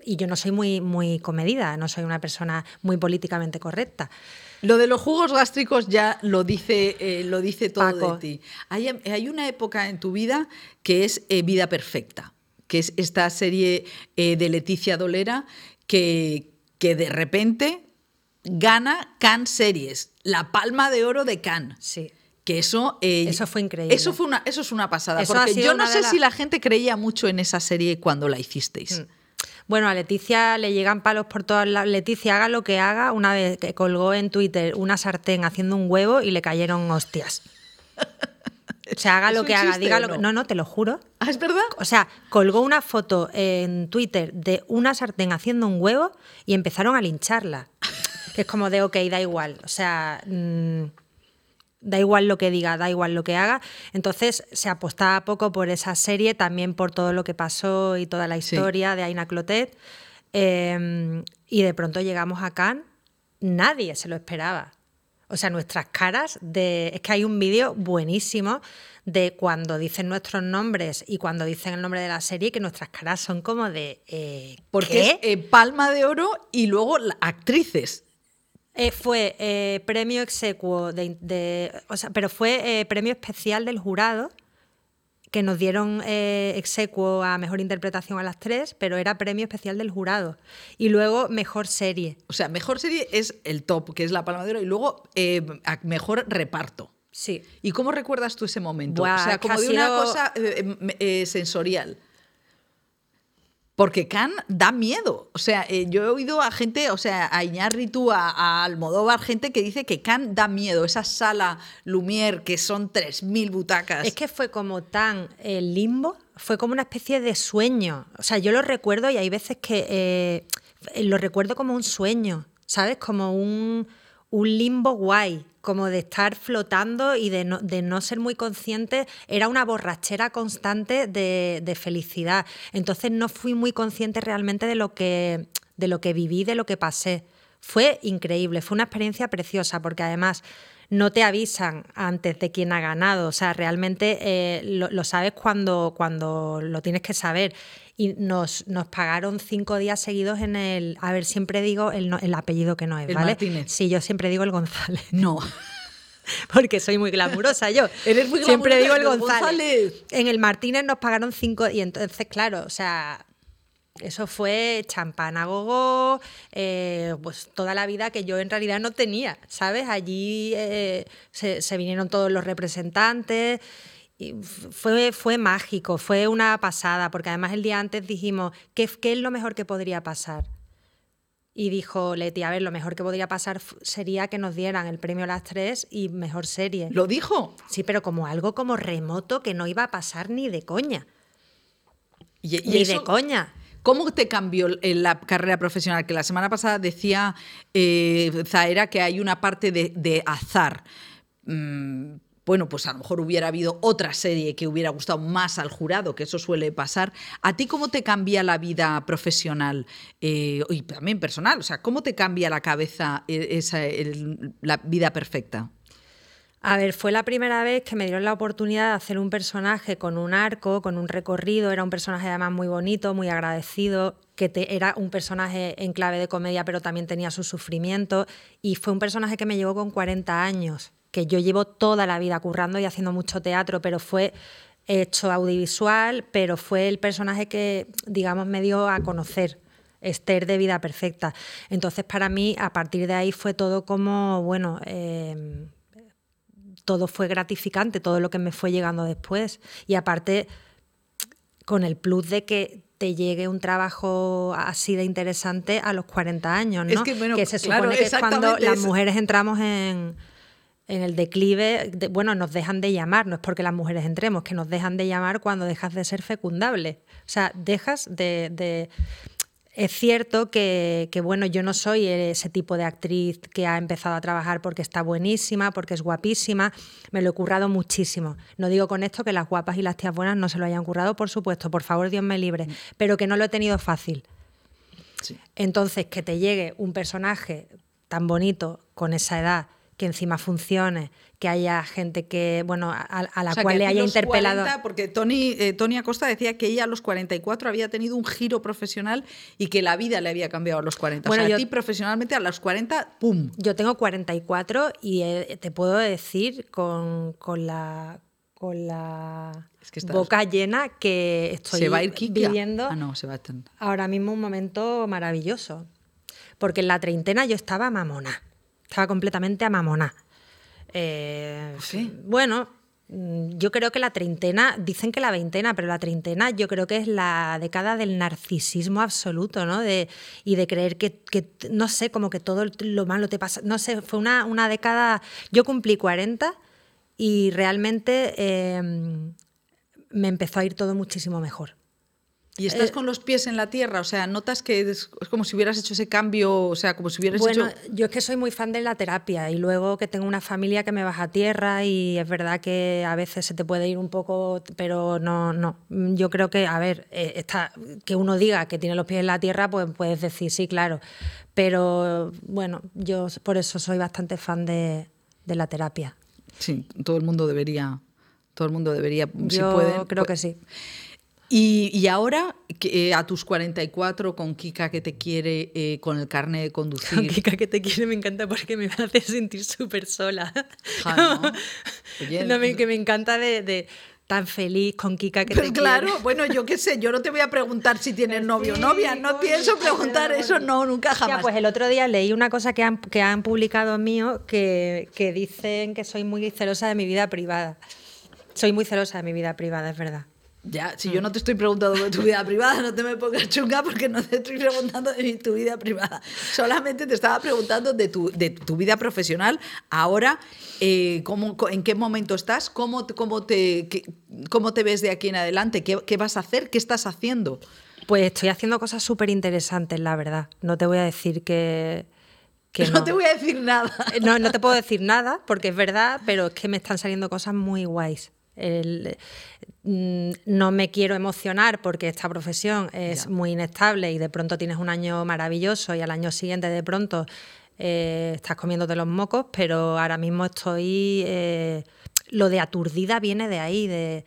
y yo no soy muy, muy comedida, no soy una persona muy políticamente correcta. Lo de los jugos gástricos ya lo dice, eh, lo dice todo de ti. Hay, una época en tu vida que es eh, Vida Perfecta, que es esta serie eh, de Leticia Dolera que, que de repente gana Cannes Series, la palma de oro de Cannes. Sí. Que eso, eso fue increíble. Eso, fue una, eso es una pasada. porque yo no sé si la gente creía mucho en esa serie cuando la hicisteis. Mm. Bueno, a Leticia le llegan palos por todas las. Leticia haga lo que haga, una vez que colgó en Twitter una sartén haciendo un huevo y le cayeron hostias. O sea, haga lo que haga, diga lo que. No, no, te lo juro. ¿Ah, es verdad? O sea, colgó una foto en Twitter de una sartén haciendo un huevo y empezaron a lincharla. Que es como de, ok, da igual. O sea. Mm, da igual lo que diga, da igual lo que haga. Entonces se apostaba poco por esa serie, también por todo lo que pasó y toda la historia de Aina Clotet. Em, y de pronto llegamos a Cannes, nadie se lo esperaba. O sea, nuestras caras de... Es que hay un vídeo buenísimo de cuando dicen nuestros nombres y cuando dicen el nombre de la serie, que nuestras caras son como de... Eh, Porque es eh, palma de oro y luego actrices. Eh, fue eh, premio execuo, de, o sea, pero fue eh, premio especial del jurado, que nos dieron execuo a mejor interpretación a las tres, pero era premio especial del jurado. Y luego mejor serie. O sea, mejor serie es el top, que es la Palma de Oro, y luego mejor reparto. Sí. ¿Y cómo recuerdas tú ese momento? o sea, como de una cosa sensorial. Porque Can da miedo. O sea, eh, yo he oído a gente, o sea, a Iñárritu, a, a, Almodóvar, gente que dice que Can da miedo. Esa sala Lumière, que son 3.000 butacas. Es que fue como tan el eh, limbo, fue como una especie de sueño. O sea, yo lo recuerdo y hay veces que eh, lo recuerdo como un sueño, ¿sabes? Como un, un limbo guay como de estar flotando y de no, de no ser muy consciente, era una borrachera constante de, felicidad. Entonces no fui muy consciente realmente de lo que, de lo que viví, de lo que pasé. Fue increíble, fue una experiencia preciosa porque además no te avisan antes de quién ha ganado, o sea, realmente eh, lo, sabes cuando, cuando lo tienes que saber. Y nos, nos pagaron cinco días seguidos en el, a ver, siempre digo el, el apellido que no es, ¿vale? Sí, yo siempre digo el González. No. porque soy muy glamurosa yo. Eres muy Siempre digo el González. En el Martínez nos pagaron cinco y entonces, claro, o sea, eso fue champán a gogo, eh, pues toda la vida que yo en realidad no tenía, ¿sabes? Allí eh, se, vinieron todos los representantes. Y fue, fue mágico, fue una pasada, porque además el día antes dijimos, ¿qué, qué es lo mejor que podría pasar? Y dijo Leti, a ver, lo mejor que podría pasar sería que nos dieran el premio a las tres y mejor serie. ¿Lo dijo? Sí, pero como algo como remoto que no iba a pasar ni de coña. ni de coña. ¿Cómo te cambió la carrera profesional? Que la semana pasada decía eh, Zaera que hay una parte de, azar. Mm, bueno, pues a lo mejor hubiera habido otra serie que hubiera gustado más al jurado, que eso suele pasar. ¿A ti cómo te cambia la vida profesional eh, y también personal? O sea, ¿cómo te cambia la cabeza eh, esa, la vida perfecta? A ver, fue la primera vez que me dieron la oportunidad de hacer un personaje con un arco, con un recorrido. Era un personaje además muy bonito, muy agradecido, que era un personaje en clave de comedia, pero también tenía su sufrimiento. Y fue un personaje que me llevó con 40 años, que yo llevo toda la vida currando y haciendo mucho teatro, pero fue hecho audiovisual, pero fue el personaje que, digamos, me dio a conocer Esther de Vida Perfecta. Entonces, para mí, a partir de ahí fue todo como, bueno, em, todo fue gratificante, todo lo que me fue llegando después. Y aparte, con el plus de que te llegue un trabajo así de interesante a los 40 años, ¿no? que, se supone que es cuando las mujeres entramos en, el declive, bueno, nos dejan de llamar, no es porque las mujeres entremos, que nos dejan de llamar cuando dejas de ser fecundable. O sea, dejas de es cierto que, bueno, yo no soy ese tipo de actriz que ha empezado a trabajar porque está buenísima, porque es guapísima. Me lo he currado muchísimo. No digo con esto que las guapas y las tías buenas no se lo hayan currado, por supuesto, por favor, Dios me libre, pero que no lo he tenido fácil. Entonces, que te llegue un personaje tan bonito con esa edad, que encima funcione, que haya gente que, bueno, a, la cual le haya interpelado. porque Tony, eh, Tony Acosta decía que ella a los 44 había tenido un giro profesional y que la vida le había cambiado a los 40. Bueno, o sea, a ti profesionalmente a los 40, ¡pum! Yo tengo 44 y eh, te puedo decir con, la con la boca llena que estoy ¿Se va a ir viviendo ah, no, se va a ahora mismo un momento maravilloso. Porque en la treintena yo estaba mamona, estaba completamente a mamona. Eh, ¿Sí? Bueno, mm, yo creo que la treintena, dicen que la veintena, pero la treintena yo creo que es la década del narcisismo absoluto, ¿no? De, y de creer que, no sé, como que todo lo malo te pasa. No sé, fue una, una década. Yo cumplí 40 y realmente em, me empezó a ir todo muchísimo mejor. Y estás eh, con los pies en la tierra, o sea, notas que es, como si hubieras hecho ese cambio, o sea, como si hubieras bueno, hecho... yo es que soy muy fan de la terapia y luego que tengo una familia que me baja a tierra y es verdad que a veces se te puede ir un poco, pero no, no. Yo creo que, a ver, eh, está, que uno diga que tiene los pies en la tierra, pues puedes decir sí, claro. Pero bueno, yo por eso soy bastante fan de, la terapia. Sí, todo el mundo debería, todo el mundo debería, yo si puede. creo que pues sí. Y, ahora, eh, a tus 44, con Kika que te quiere, eh, con el carne de conducir. Con Kika que te quiere me encanta porque me hace sentir súper sola. ¿no? que me encanta de, tan feliz con Kika que te quiere. Claro, bueno, yo qué sé, yo no te voy a preguntar si tienes novio o novia, no pienso preguntar eso, no, nunca jamás. pues el otro día leí una cosa que han, que han publicado mío que, que dicen que soy muy celosa de mi vida privada. Soy muy celosa de mi vida privada, es verdad. Ya, si yo no te estoy preguntando de tu vida privada, no te me pongas chunga porque no te estoy preguntando de tu vida privada. Solamente te estaba preguntando de tu, de tu vida profesional. Ahora, eh, ¿cómo, ¿en qué momento estás? ¿Cómo, cómo, te, ¿Cómo te ves de aquí en adelante? ¿Qué, ¿Qué, vas a hacer? ¿Qué estás haciendo? Pues estoy haciendo cosas súper interesantes, la verdad. No te voy a decir que... Que no, no, te voy a decir nada. No, no te puedo decir nada porque es verdad, pero es que me están saliendo cosas muy guays. El, mm, no me quiero emocionar porque esta profesión es muy inestable y de pronto tienes un año maravilloso y al año siguiente de pronto eh, estás comiéndote los mocos, pero ahora mismo estoy... Eh, lo de aturdida viene de ahí, de...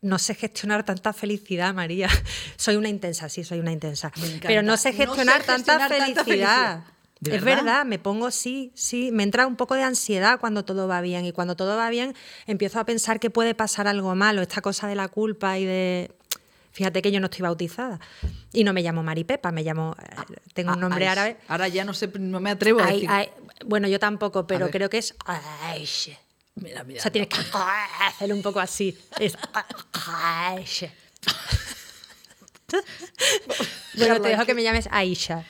No sé gestionar tanta felicidad, María. Soy una intensa, sí, soy una intensa. Pero no sé gestionar, tanta, felicidad es verdad, me pongo, sí, sí, me entra un poco de ansiedad cuando todo va bien y cuando todo va bien empiezo a pensar que puede pasar algo malo, esta cosa de la culpa y de... Fíjate que yo no estoy bautizada y no me llamo Maripepa, me llamo, eh, tengo un nombre árabe. Ahora ya no sé, no me atrevo a decir. bueno, yo tampoco, pero creo que es Mira, mira. O sea, tienes que hacerlo un poco así. Es bueno, te dejo que me llames Aisha.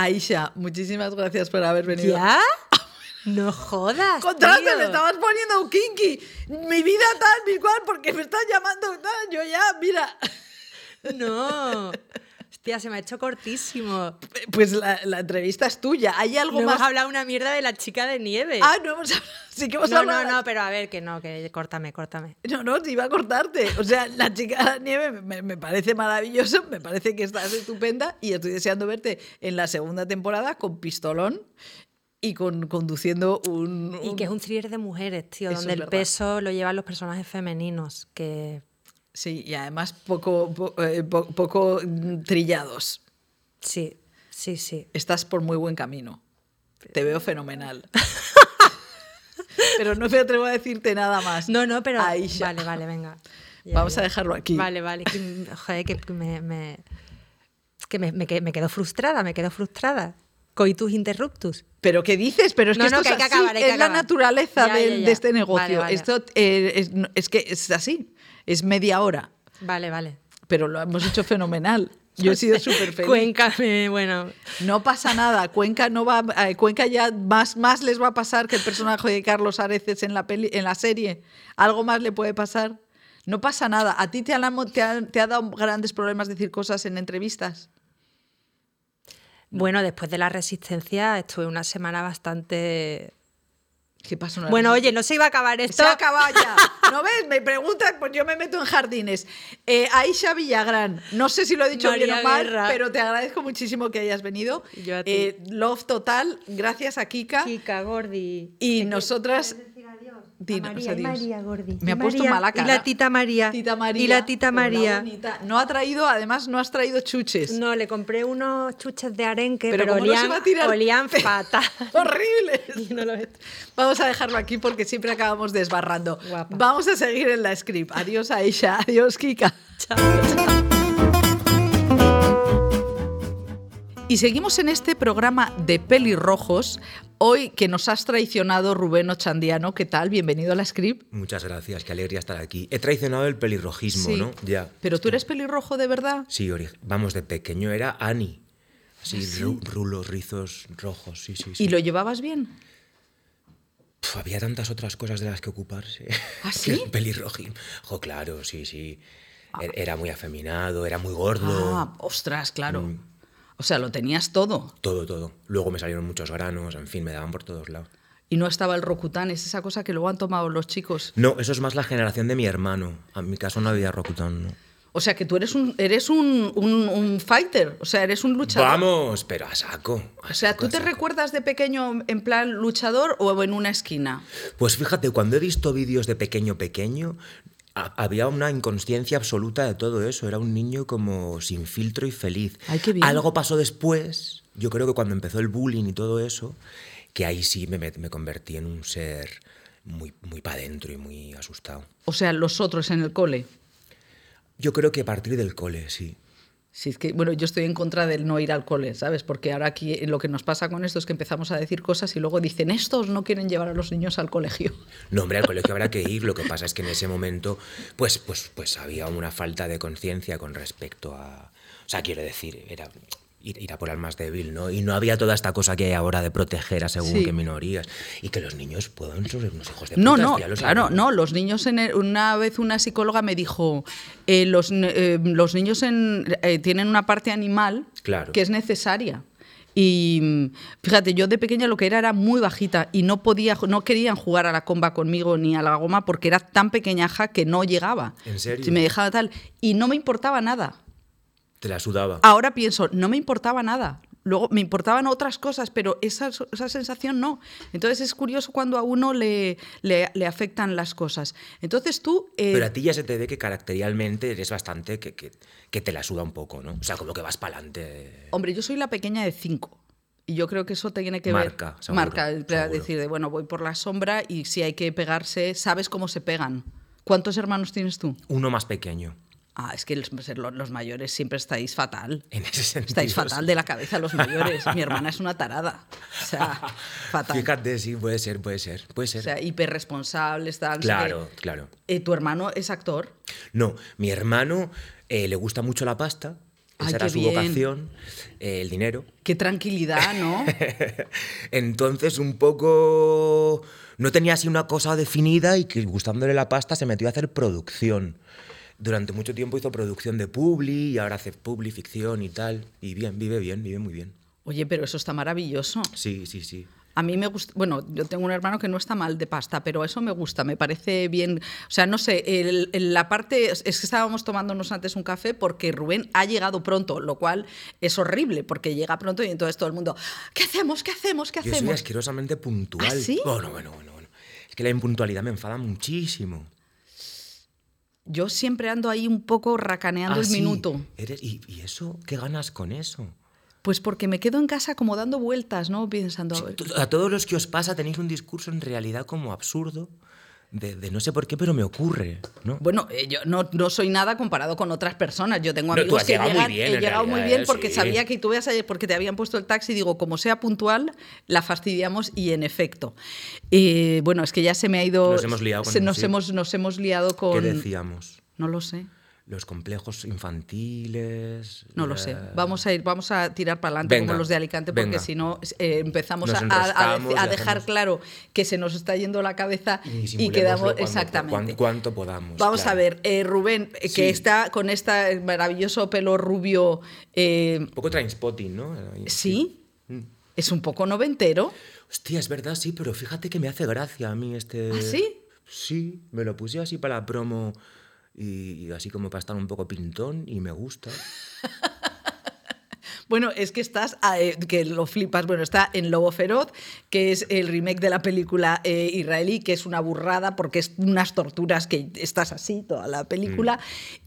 Aisha, muchísimas gracias por haber venido. ¿Ya? No jodas. Contraste, me estabas poniendo un kinky. Mi vida tal, mi cual, porque me estás llamando tal. Yo ya, mira. No. Hostia, se me ha hecho cortísimo. Pues la, entrevista es tuya. ¿Hay algo más? Hemos hablado una mierda de la chica de nieve. Ah, no hemos hablado. Sí que hemos no, hablado. No, no, pero a ver, que no, que córtame, córtame. No, no, te iba a cortarte. O sea, la chica de nieve me, parece maravilloso, me parece que estás estupenda y estoy deseando verte en la segunda temporada con pistolón y con conduciendo un, Y que es un thriller de mujeres, tío, donde el peso lo llevan los personajes femeninos, que Sí, y además poco, eh, poco trillados. Sí, sí, sí. Estás por muy buen camino. Te veo fenomenal. pero no me atrevo a decirte nada más. No, no, pero. Vale, vale, venga. Vamos a dejarlo aquí. Vale, vale. Joder, que me, que me, me, me quedo frustrada, me quedo frustrada. Coitus interruptus. ¿Pero qué dices? Pero es que esto es, así, es la naturaleza de, este negocio. Esto eh, es, es, que es así, es media hora. Vale, vale. Pero lo hemos hecho fenomenal. Yo he sido súper feliz. Cuenca, bueno. No pasa nada. Cuenca no va, eh, Cuenca ya más, más les va a pasar que el personaje de Carlos Areces en la, peli, en la serie. Algo más le puede pasar. No pasa nada. ¿A ti te, te ha dado grandes problemas decir cosas en entrevistas? Bueno, después de la resistencia estuve una semana bastante ¿Qué pasó? Bueno, oye, no se iba a acabar esto. Se ha acabado ya. ¿No ves? Me preguntan, pues yo me meto en jardines. Eh, Aisha Villagrán, no sé si lo he dicho bien o mal, pero te agradezco muchísimo que hayas venido. Yo a ti. Eh, love total, gracias a Kika. Kika, Gordi. Y nosotras María, Gordi. Me ha puesto mala cara. Y la tita María. Tita María. Y la tita María. No ha traído, además no has traído chuches. No, le compré unos chuches de arenque, pero, olían, no olían fatal. Horribles. Vamos a dejarlo aquí porque siempre acabamos desbarrando. Vamos a seguir en la script. Adiós Aisha, adiós Kika. Chao. Y seguimos en este programa de pelirrojos. Hoy que nos has traicionado Rubén Ochandiano, ¿qué tal? Bienvenido a la script. Muchas gracias, qué alegría estar aquí. He traicionado el pelirrojismo, ¿no? Ya. ¿Pero tú eres pelirrojo de verdad? Sí, vamos, de pequeño era Ani. Así, rulos, rizos rojos, sí, sí, sí. ¿Y lo llevabas bien? había tantas otras cosas de las que ocuparse. ¿Ah, sí? pelirrojismo. Claro, sí, sí. Ah. E-, era muy afeminado, era muy gordo. Ah, ostras, claro. Mm. O sea, lo tenías todo. Todo, todo. Luego me salieron muchos granos, en fin, me daban por todos lados. Y no estaba el Rocután, es esa cosa que luego han tomado los chicos. No, eso es más la generación de mi hermano. En mi caso no había Rocután, ¿no? O sea, que tú eres un, eres un, un, fighter, o sea, eres un luchador. Vamos, pero a saco. o sea, ¿tú te recuerdas de pequeño en plan luchador o en una esquina? Pues fíjate, cuando he visto vídeos de pequeño pequeño, había una inconsciencia absoluta de todo eso. Era un niño como sin filtro y feliz. Algo pasó después, yo creo que cuando empezó el bullying y todo eso, que ahí sí me, me convertí en un ser muy, muy para adentro y muy asustado. O sea, los otros en el cole. Yo creo que a partir del cole, sí. Sí, es que, bueno, yo estoy en contra del no ir al cole, ¿sabes? Porque ahora aquí lo que nos pasa con esto es que empezamos a decir cosas y luego dicen, estos no quieren llevar a los niños al colegio. No, hombre, al colegio habrá que ir. Lo que pasa es que en ese momento, pues, pues, pues había una falta de conciencia con respecto a. O sea, quiero decir, era ir, a por al más débil, ¿no? Y no había toda esta cosa que hay ahora de proteger a según qué minorías. Y que los niños puedan ser unos hijos de puta. No, no, claro, no. Los niños, en una vez una psicóloga me dijo, eh, los, eh, los, niños en, eh, tienen una parte animal que es necesaria. Y fíjate, yo de pequeña lo que era era muy bajita y no podía, no querían jugar a la comba conmigo ni a la goma porque era tan pequeñaja que no llegaba. ¿En serio? Si me dejaba tal. Y no me importaba nada. Te la sudaba. Ahora pienso, no me importaba nada. Luego me importaban otras cosas, pero esa, esa sensación no. Entonces es curioso cuando a uno le, le, afectan las cosas. Entonces tú... Eh, pero a ti ya se te ve que caracterialmente eres bastante que, que, que te la suda un poco, ¿no? O sea, como que vas para adelante. Hombre, yo soy la pequeña de cinco. Y yo creo que eso tiene que marca, ver. marca, marca, decir, de, bueno, voy por la sombra y si hay que pegarse, sabes cómo se pegan. ¿Cuántos hermanos tienes tú? Uno más pequeño. Ah, es que los, los, mayores siempre estáis fatal. En ese sentido. Estáis fatal de la cabeza los mayores. Mi hermana es una tarada. O sea, fatal. Fíjate, sí, puede ser, puede ser, puede ser. O sea, hiperresponsables, tal. Claro, claro. Eh, ¿Tu hermano es actor? No, mi hermano eh, le gusta mucho la pasta. Esa era su vocación, eh, el dinero. Qué tranquilidad, ¿no? Entonces, un poco. No tenía así una cosa definida y que gustándole la pasta se metió a hacer producción durante mucho tiempo hizo producción de publi y ahora hace publi, ficción y tal. Y bien, vive bien, vive muy bien. Oye, pero eso está maravilloso. Sí, sí, sí. A mí me gusta, bueno, yo tengo un hermano que no está mal de pasta, pero eso me gusta, me parece bien. O sea, no sé, la parte, es que estábamos tomándonos antes un café porque Rubén ha llegado pronto, lo cual es horrible porque llega pronto y entonces todo el mundo, ¿qué hacemos? ¿Qué hacemos? ¿Qué hacemos? Yo soy asquerosamente puntual. ¿Ah, sí? Bueno, bueno, bueno, bueno. Es que la impuntualidad me enfada muchísimo. Yo siempre ando ahí un poco racaneando ah, el minuto. ¿Y, eso? ¿Qué ganas con eso? Pues porque me quedo en casa como dando vueltas, ¿no? Pensando. a todos los que os pasa tenéis un discurso en realidad como absurdo de, no sé por qué, pero me ocurre. ¿no? Bueno, eh, yo no, no, soy nada comparado con otras personas. Yo tengo amigos que llegan, muy bien, he llegado muy bien porque sabía que tú ibas a porque te habían puesto el taxi. Digo, como sea puntual, la fastidiamos y en efecto. Eh, bueno, es que ya se me ha ido. Nos hemos liado con nos, hemos, nos hemos liado con. ¿Qué decíamos? No lo sé los complejos infantiles. No lo sé. Vamos a ir, vamos a tirar para adelante como los de Alicante, porque si no eh, empezamos a, dejar claro que se nos está yendo la cabeza y, quedamos exactamente. Cuánto, podamos. Vamos a ver, eh, Rubén, eh, que está con este maravilloso pelo rubio. un poco trainspotting, ¿no? Sí. Mm. Es un poco noventero. Hostia, es verdad, sí, pero fíjate que me hace gracia a mí este. ¿Ah, sí? Sí, me lo puse así para la promo y, así como para estar un poco pintón y me gusta. Bueno, es que estás, eh, que lo flipas, bueno, está en Lobo Feroz, que es el remake de la película eh, israelí, que es una burrada porque es unas torturas que estás así toda la película. Mm.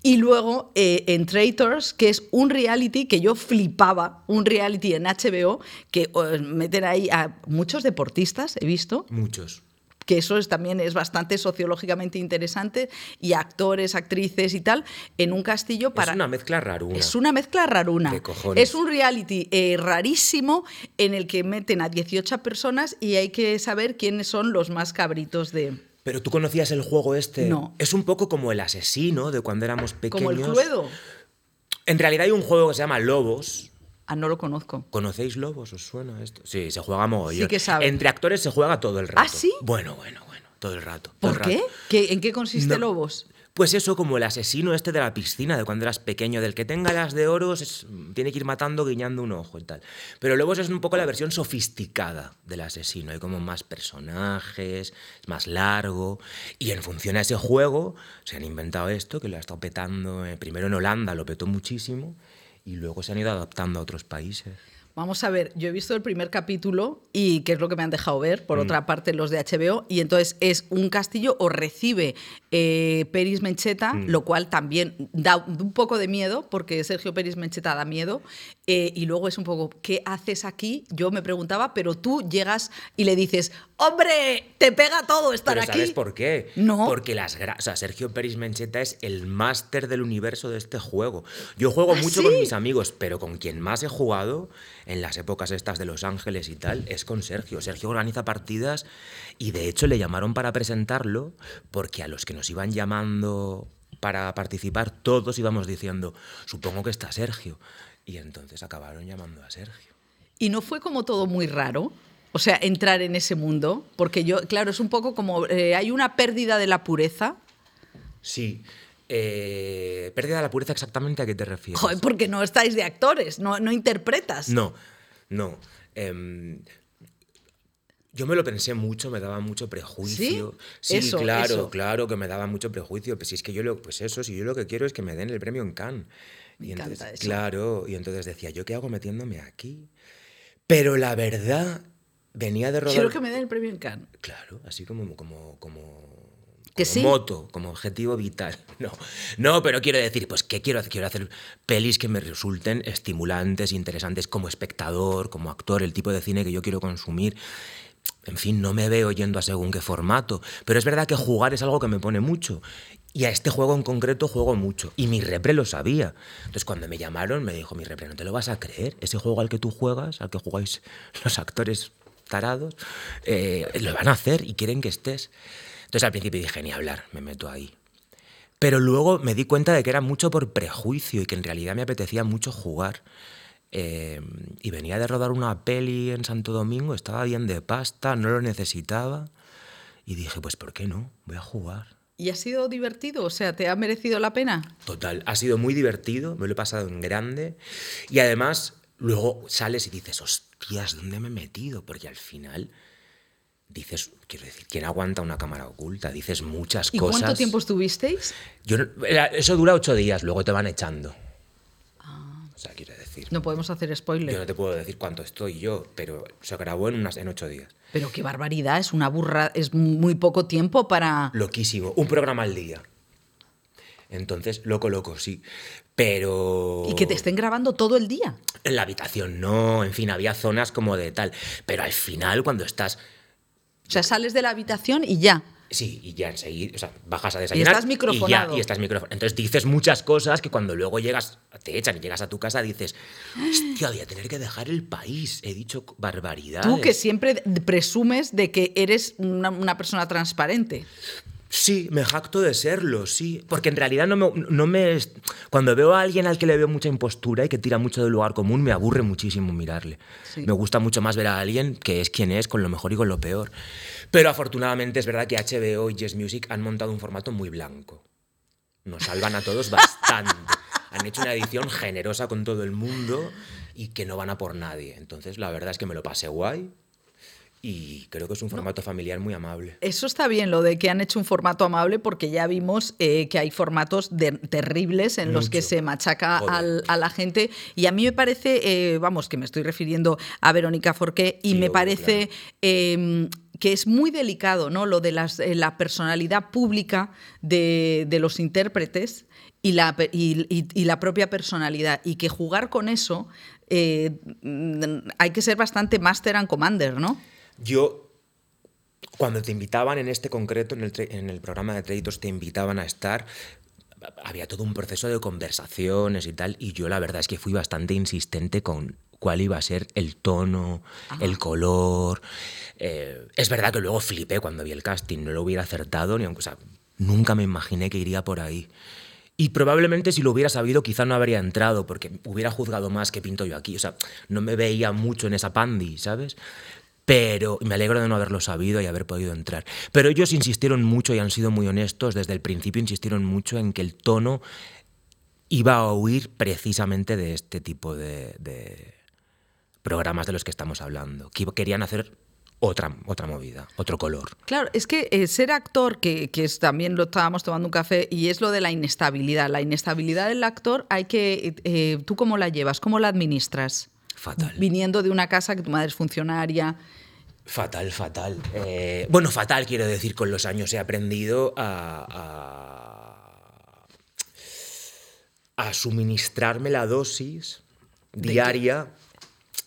Y luego eh, en Traitors, que es un reality que yo flipaba, un reality en HBO, que meten ahí a muchos deportistas, he visto. Muchos que eso es, también es bastante sociológicamente interesante, y actores, actrices y tal, en un castillo para... Es una mezcla raruna. Es una mezcla raruna. Es un reality eh, rarísimo en el que meten a 18 personas y hay que saber quiénes son los más cabritos de... Pero tú conocías el juego este. No. Es un poco como el asesino de cuando éramos pequeños. Como el Cluedo. En realidad hay un juego que se llama Lobos, Ah, no lo conozco. ¿Conocéis Lobos? ¿Os suena esto? Sí, se juega mogollón. Sí que sabe. Entre actores se juega todo el rato. ¿Ah, sí? Bueno, bueno, bueno, todo el rato. ¿Por qué? ¿En qué consiste Lobos? Pues eso, como el asesino este de la piscina, de cuando eras pequeño, del que tenga las de oro, tiene que ir matando guiñando un ojo y tal. Pero Lobos es un poco la versión sofisticada del asesino. Hay como más personajes, es más largo. Y en función a ese juego, se han inventado esto, que lo ha estado petando. Eh, primero en Holanda lo petó muchísimo y luego se han ido adaptando a otros países. Vamos a ver, yo he visto el primer capítulo y qué es lo que me han dejado ver, por mm. otra parte los de HBO, y entonces es un castillo o recibe eh, Peris Mencheta, mm. lo cual también da un poco de miedo, porque Sergio Peris Mencheta da miedo, eh, y luego es un poco, ¿qué haces aquí? Yo me preguntaba, pero tú llegas y le dices, hombre, te pega todo estar pero aquí. ¿Sabes por qué? No. Porque las o sea, Sergio Peris Mencheta es el máster del universo de este juego. Yo juego ¿Ah, mucho con mis amigos, pero con quien más he jugado en las épocas estas de Los Ángeles y tal, es con Sergio. Sergio organiza partidas y de hecho le llamaron para presentarlo porque a los que nos iban llamando para participar todos íbamos diciendo, supongo que está Sergio. Y entonces acabaron llamando a Sergio. ¿Y no fue como todo muy raro? O sea, entrar en ese mundo, porque yo, claro, es un poco como, eh, hay una pérdida de la pureza. Sí, eh, pérdida de la pureza exactamente a qué te refieres. Joder, porque no estáis de actores, no, no interpretas. No, no. Em, yo me lo pensé mucho, me daba mucho prejuicio. Sí, claro, claro que me daba mucho prejuicio. Pues si es que yo lo, pues eso, si yo lo que quiero es que me den el premio en Cannes. y entonces, Claro, y entonces decía, ¿yo qué hago metiéndome aquí? Pero la verdad, venía de rodar. Quiero que me den el premio en Cannes. Claro, así como, como, como ¿Que sí? moto, como objetivo vital. No, no, pero quiero decir, pues, ¿qué quiero hacer? Quiero hacer pelis que me resulten estimulantes, interesantes como espectador, como actor, el tipo de cine que yo quiero consumir. En fin, no me veo yendo a según qué formato, pero es verdad que jugar es algo que me pone mucho. Y a este juego en concreto juego mucho. Y mi repre lo sabía. Entonces cuando me llamaron me dijo, mi repre, ¿no te lo vas a creer? Ese juego al que tú juegas, al que jugáis los actores tarados, eh, lo van a hacer y quieren que estés. Entonces al principio dije, ni hablar, me meto ahí. Pero luego me di cuenta de que era mucho por prejuicio y que en realidad me apetecía mucho jugar. Eh, y venía de rodar una peli en Santo Domingo, estaba bien de pasta, no lo necesitaba. Y dije, pues ¿por qué no? Voy a jugar. ¿Y ha sido divertido? O sea, ¿te ha merecido la pena? Total, ha sido muy divertido, me lo he pasado en grande. Y además, luego sales y dices, hostias, ¿dónde me he metido? Porque al final dices, quiero decir, ¿quién aguanta una cámara oculta? Dices muchas cosas. ¿Y cuánto tiempo estuvisteis? Yo, eso dura ocho días, luego te van echando. Ah. O sea, quiero decir. No podemos hacer spoiler. Yo no te puedo decir cuánto estoy yo, pero se grabó en, unas, en ocho días. Pero qué barbaridad, es una burra, es muy poco tiempo para. Loquísimo, un programa al día. Entonces, loco, loco, sí. Pero. ¿Y que te estén grabando todo el día? En la habitación no, en fin, había zonas como de tal. Pero al final, cuando estás o sea, sales de la habitación y ya. Sí, y ya enseguida, o sea, bajas a desayunar. Y estás microfonado. Y, estás microfonado. Entonces dices muchas cosas que cuando luego llegas, te echan y llegas a tu casa, dices, hostia, voy a tener que dejar el país. He dicho barbaridades. Tú que siempre presumes de que eres una, una persona transparente. Sí, me jacto de serlo, sí. Porque en realidad no me, no me, Cuando veo a alguien al que le veo mucha impostura y que tira mucho del lugar común, me aburre muchísimo mirarle. Me gusta mucho más ver a alguien que es quien es, con lo mejor y con lo peor. Pero afortunadamente es verdad que HBO y Yes Music han montado un formato muy blanco. Nos salvan a todos bastante. han hecho una edición generosa con todo el mundo y que no van a por nadie. Entonces, la verdad es que me lo pasé guay y creo que es un formato familiar muy amable. Eso está bien, lo de que han hecho un formato amable, porque ya vimos eh, que hay formatos terribles en los que se machaca a la gente. Y a mí me parece, eh, vamos, que me estoy refiriendo a Verónica Forqué, y me parece em, que es muy delicado, ¿no? Lo de eh, la personalidad pública de, los intérpretes y la, y, la, propia personalidad. Y que jugar con eso hay que ser bastante master and commander, ¿no? Yo, cuando te invitaban en este concreto, en el, en el programa de créditos, te invitaban a estar, había todo un proceso de conversaciones y tal, y yo la verdad es que fui bastante insistente con cuál iba a ser el tono, el color. Eh, es verdad que luego flipé cuando vi el casting, no lo hubiera acertado, ni aunque, o sea, nunca me imaginé que iría por ahí. Y probablemente si lo hubiera sabido quizá no habría entrado porque hubiera juzgado más que pinto yo aquí. O sea, no me veía mucho en esa pandi, ¿sabes? Pero me alegro de no haberlo sabido y haber podido entrar. Pero ellos insistieron mucho y han sido muy honestos, desde el principio insistieron mucho en que el tono iba a huir precisamente de este tipo de, programas de los que estamos hablando, que querían hacer otra, otra movida, otro color. Claro, es que eh, ser actor, que, es, también lo estábamos tomando un café, y es lo de la inestabilidad. La inestabilidad del actor hay que... Eh, ¿Tú cómo la llevas? ¿Cómo la administras? Fatal. Viniendo de una casa que tu madre es funcionaria Fatal, fatal. Eh, bueno, fatal quiero decir, con los años he aprendido a, a, suministrarme la dosis diaria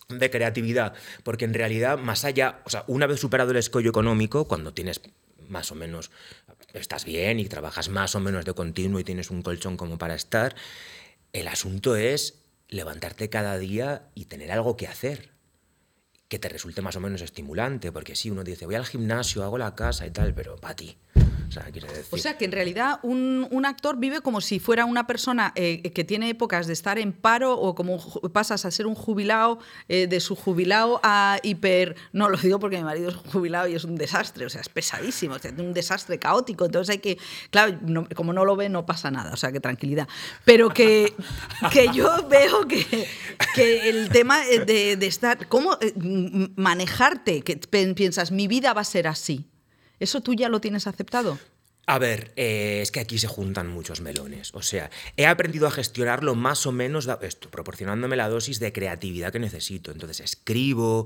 de creatividad, porque en realidad, más allá, o sea, una vez superado el escollo económico, cuando tienes más o menos, estás bien y trabajas más o menos de continuo y tienes un colchón como para estar, el asunto es levantarte cada día y tener algo que hacer que te resulte más o menos estimulante, porque sí, uno dice, voy al gimnasio, hago la casa y tal, pero para ti. O sea, que en realidad un, actor vive como si fuera una persona eh, que tiene épocas de estar en paro o como pasas a ser un jubilado, eh, de su jubilado a hiper... No, lo digo porque mi marido es jubilado y es un desastre, o sea, es pesadísimo, es un desastre caótico. Entonces hay que, claro, como no lo ve, no pasa nada, o sea, que tranquilidad. Pero que, que yo veo que, que el tema de, de estar, cómo eh, manejarte, que piensas, mi vida va a ser así. ¿Eso tú ya lo tienes aceptado? A ver, eh, es que aquí se juntan muchos melones. O sea, he aprendido a gestionarlo más o menos esto, proporcionándome la dosis de creatividad que necesito. Entonces escribo,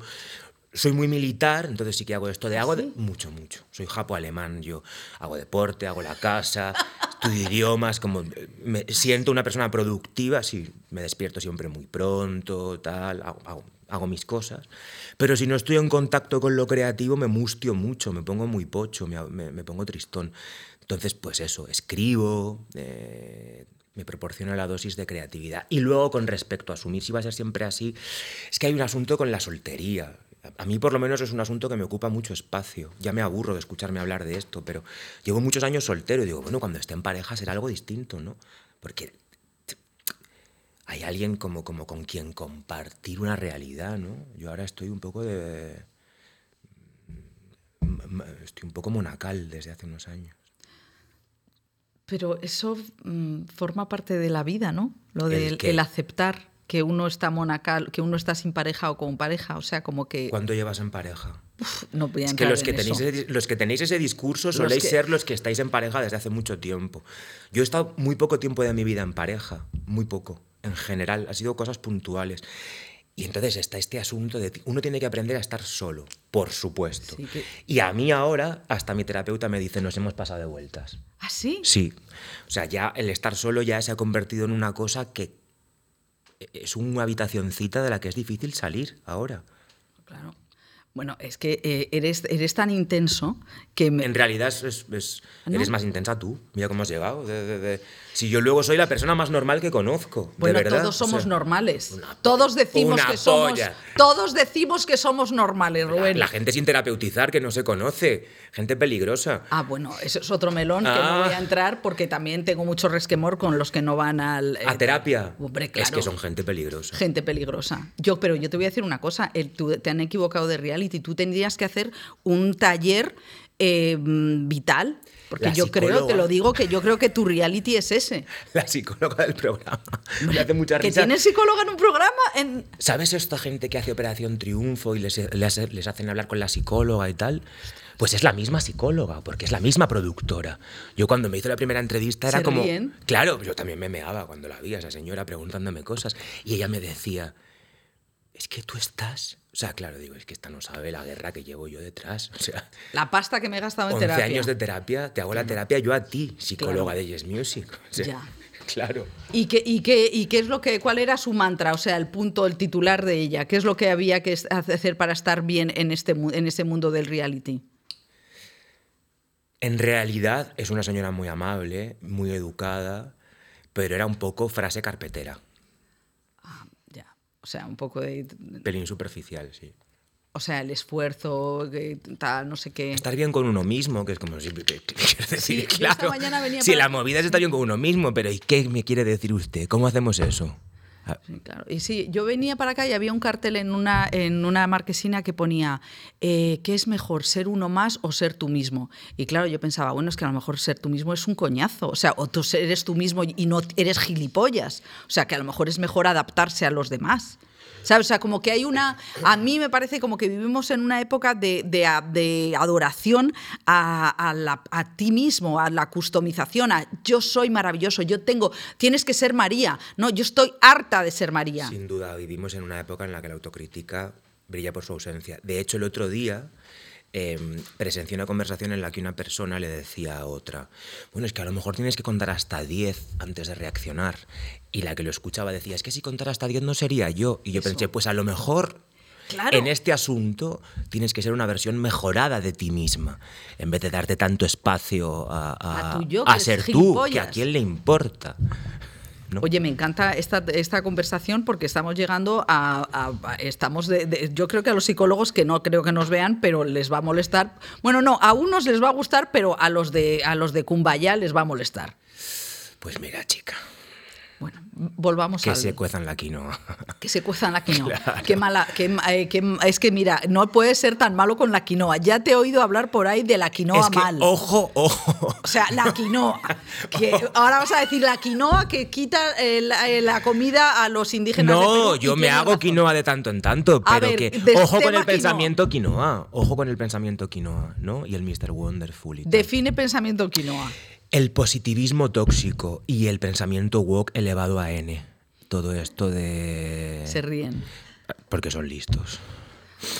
soy muy militar, entonces sí que hago esto de hago de mucho, mucho. Soy japo-alemán, yo hago deporte, hago la casa, estudio idiomas, como me siento una persona productiva, sí, me despierto siempre muy pronto, tal, hago hago mis cosas, pero si no estoy en contacto con lo creativo me mustio mucho, me pongo muy pocho, me, pongo tristón. Entonces, pues eso, escribo, eh, me proporciona la dosis de creatividad. Y luego, con respecto a asumir si va a ser siempre así, es que hay un asunto con la soltería. A mí por lo menos es un asunto que me ocupa mucho espacio. Ya me aburro de escucharme hablar de esto, pero llevo muchos años soltero y digo, bueno, cuando esté en pareja será algo distinto, ¿no? Porque hay alguien como, como con quien compartir una realidad, ¿no? Yo ahora estoy un poco de... Estoy un poco monacal desde hace unos años. Pero eso mm, forma parte de la vida, ¿no? Lo del el aceptar que uno está monacal, que uno está sin pareja o con pareja, o sea, como que... ¿Cuándo llevas en pareja? no voy a es que los que, tenéis ese, los que tenéis ese discurso soléis ser los que estáis en pareja desde hace mucho tiempo. Yo he estado muy poco tiempo de mi vida en pareja, muy poco en general, ha sido cosas puntuales. Y entonces está este asunto de uno tiene que aprender a estar solo, por supuesto. Y a mí ahora, hasta mi terapeuta me dice, nos hemos pasado de vueltas. ¿Ah, sí? Sí. O sea, ya el estar solo ya se ha convertido en una cosa que es una habitacioncita de la que es difícil salir ahora. Claro. Bueno, es que eh, eres, eres tan intenso que... En realidad es, eres más intensa tú. Mira cómo has llegado. Si yo luego soy la persona más normal que conozco. Bueno, de verdad. todos somos normales. todos decimos que somos. Todos decimos que somos normales, Rubén. La, gente sin terapeutizar que no se conoce. Gente peligrosa. Ah, bueno, eso es otro melón que no voy a ah. entrar porque también tengo mucho resquemor con los que no van al. a terapia. Es que son gente peligrosa. Gente peligrosa. Yo, pero yo te voy a decir una cosa. te han equivocado de reality. Tú tendrías que hacer un taller eh, vital porque yo creo, te lo digo, que yo creo que tu reality es ese. La psicóloga del programa. Me hace mucha risa. ¿Que tienes psicóloga en un programa? En... ¿Sabes esta gente que hace Operación Triunfo y les, les, hacen hablar con la psicóloga y tal? Pues es la misma psicóloga, porque es la misma productora. Yo cuando me hizo la primera entrevista era como... Claro, yo también me meaba cuando la vi a esa señora preguntándome cosas. Y ella me decía, es que tú estás sea, claro, digo, es que esta no sabe la guerra que llevo yo detrás. O sea, la pasta que me he gastado en 11 terapia. años de terapia, te hago la terapia yo a ti, psicóloga de Yes Music. ya. Claro. ¿Y qué, y, qué, ¿Y qué es lo que, cuál era su mantra? O sea, el punto, el titular de ella. ¿Qué es lo que había que hacer para estar bien en, este, en ese mundo del reality? En realidad es una señora muy amable, muy educada, pero era un poco frase carpetera. O sea, un poco de... Pelín superficial, sí. O sea, el esfuerzo, tal, no sé qué. Estar bien con uno mismo, que es como siempre. decir, claro. sí, la movida es estar bien con uno mismo, pero ¿y qué me quiere decir usted? ¿Cómo hacemos eso? Claro. Y sí, yo venía para acá y había un cartel en una, en una marquesina que ponía eh, ¿qué es mejor, ser uno más o ser tú mismo? Y claro, yo pensaba, bueno, es que a lo mejor ser tú mismo es un coñazo. O sea, o tú eres tú mismo y no eres gilipollas. O sea, que a lo mejor es mejor adaptarse a los demás. ¿Sabes? O sea, como que hay una. A mí me parece como que vivimos en una época de, de, adoración a, la, a, ti mismo, a la customización, a yo soy maravilloso, yo tengo. Tienes que ser María. No, yo estoy harta de ser María. Sin duda, vivimos en una época en la que la autocrítica brilla por su ausencia. De hecho, el otro día eh, presencié una conversación en la que una persona le decía a otra, bueno, es que a lo mejor tienes que contar hasta 10 antes de reaccionar. Y la que lo escuchaba decía, es que si contara hasta 10 no sería yo. Y yo pensé, pues a lo mejor En este asunto tienes que ser una versión mejorada de ti misma, en vez de darte tanto espacio a, a ser tú, que a quién le importa. Oye, me encanta esta, esta conversación porque estamos llegando a... estamos de, yo creo que a los psicólogos que no creo que nos vean, pero les va a molestar. Bueno, no, a unos les va a gustar, pero a los de, a los de Cumbaya les va a molestar. Pues mira, chica. Bueno, volvamos a. Que se cuezan la quinoa. Que se cuezan la quinoa. Qué mala. Eh, es que mira, no puede ser tan malo con la quinoa. Ya te he oído hablar por ahí de la quinoa mal. Ojo, ojo. O sea, la quinoa. ahora vas a decir la quinoa que quita eh, eh, la, comida a los indígenas. No, yo me hago quinoa de tanto en tanto, pero que. Ojo con el pensamiento quinoa. Ojo con el pensamiento quinoa, ¿no? Y el Mr. Wonderful. Define pensamiento quinoa. El positivismo tóxico y el pensamiento woke elevado a N. Todo esto de... Se ríen. Porque son listos.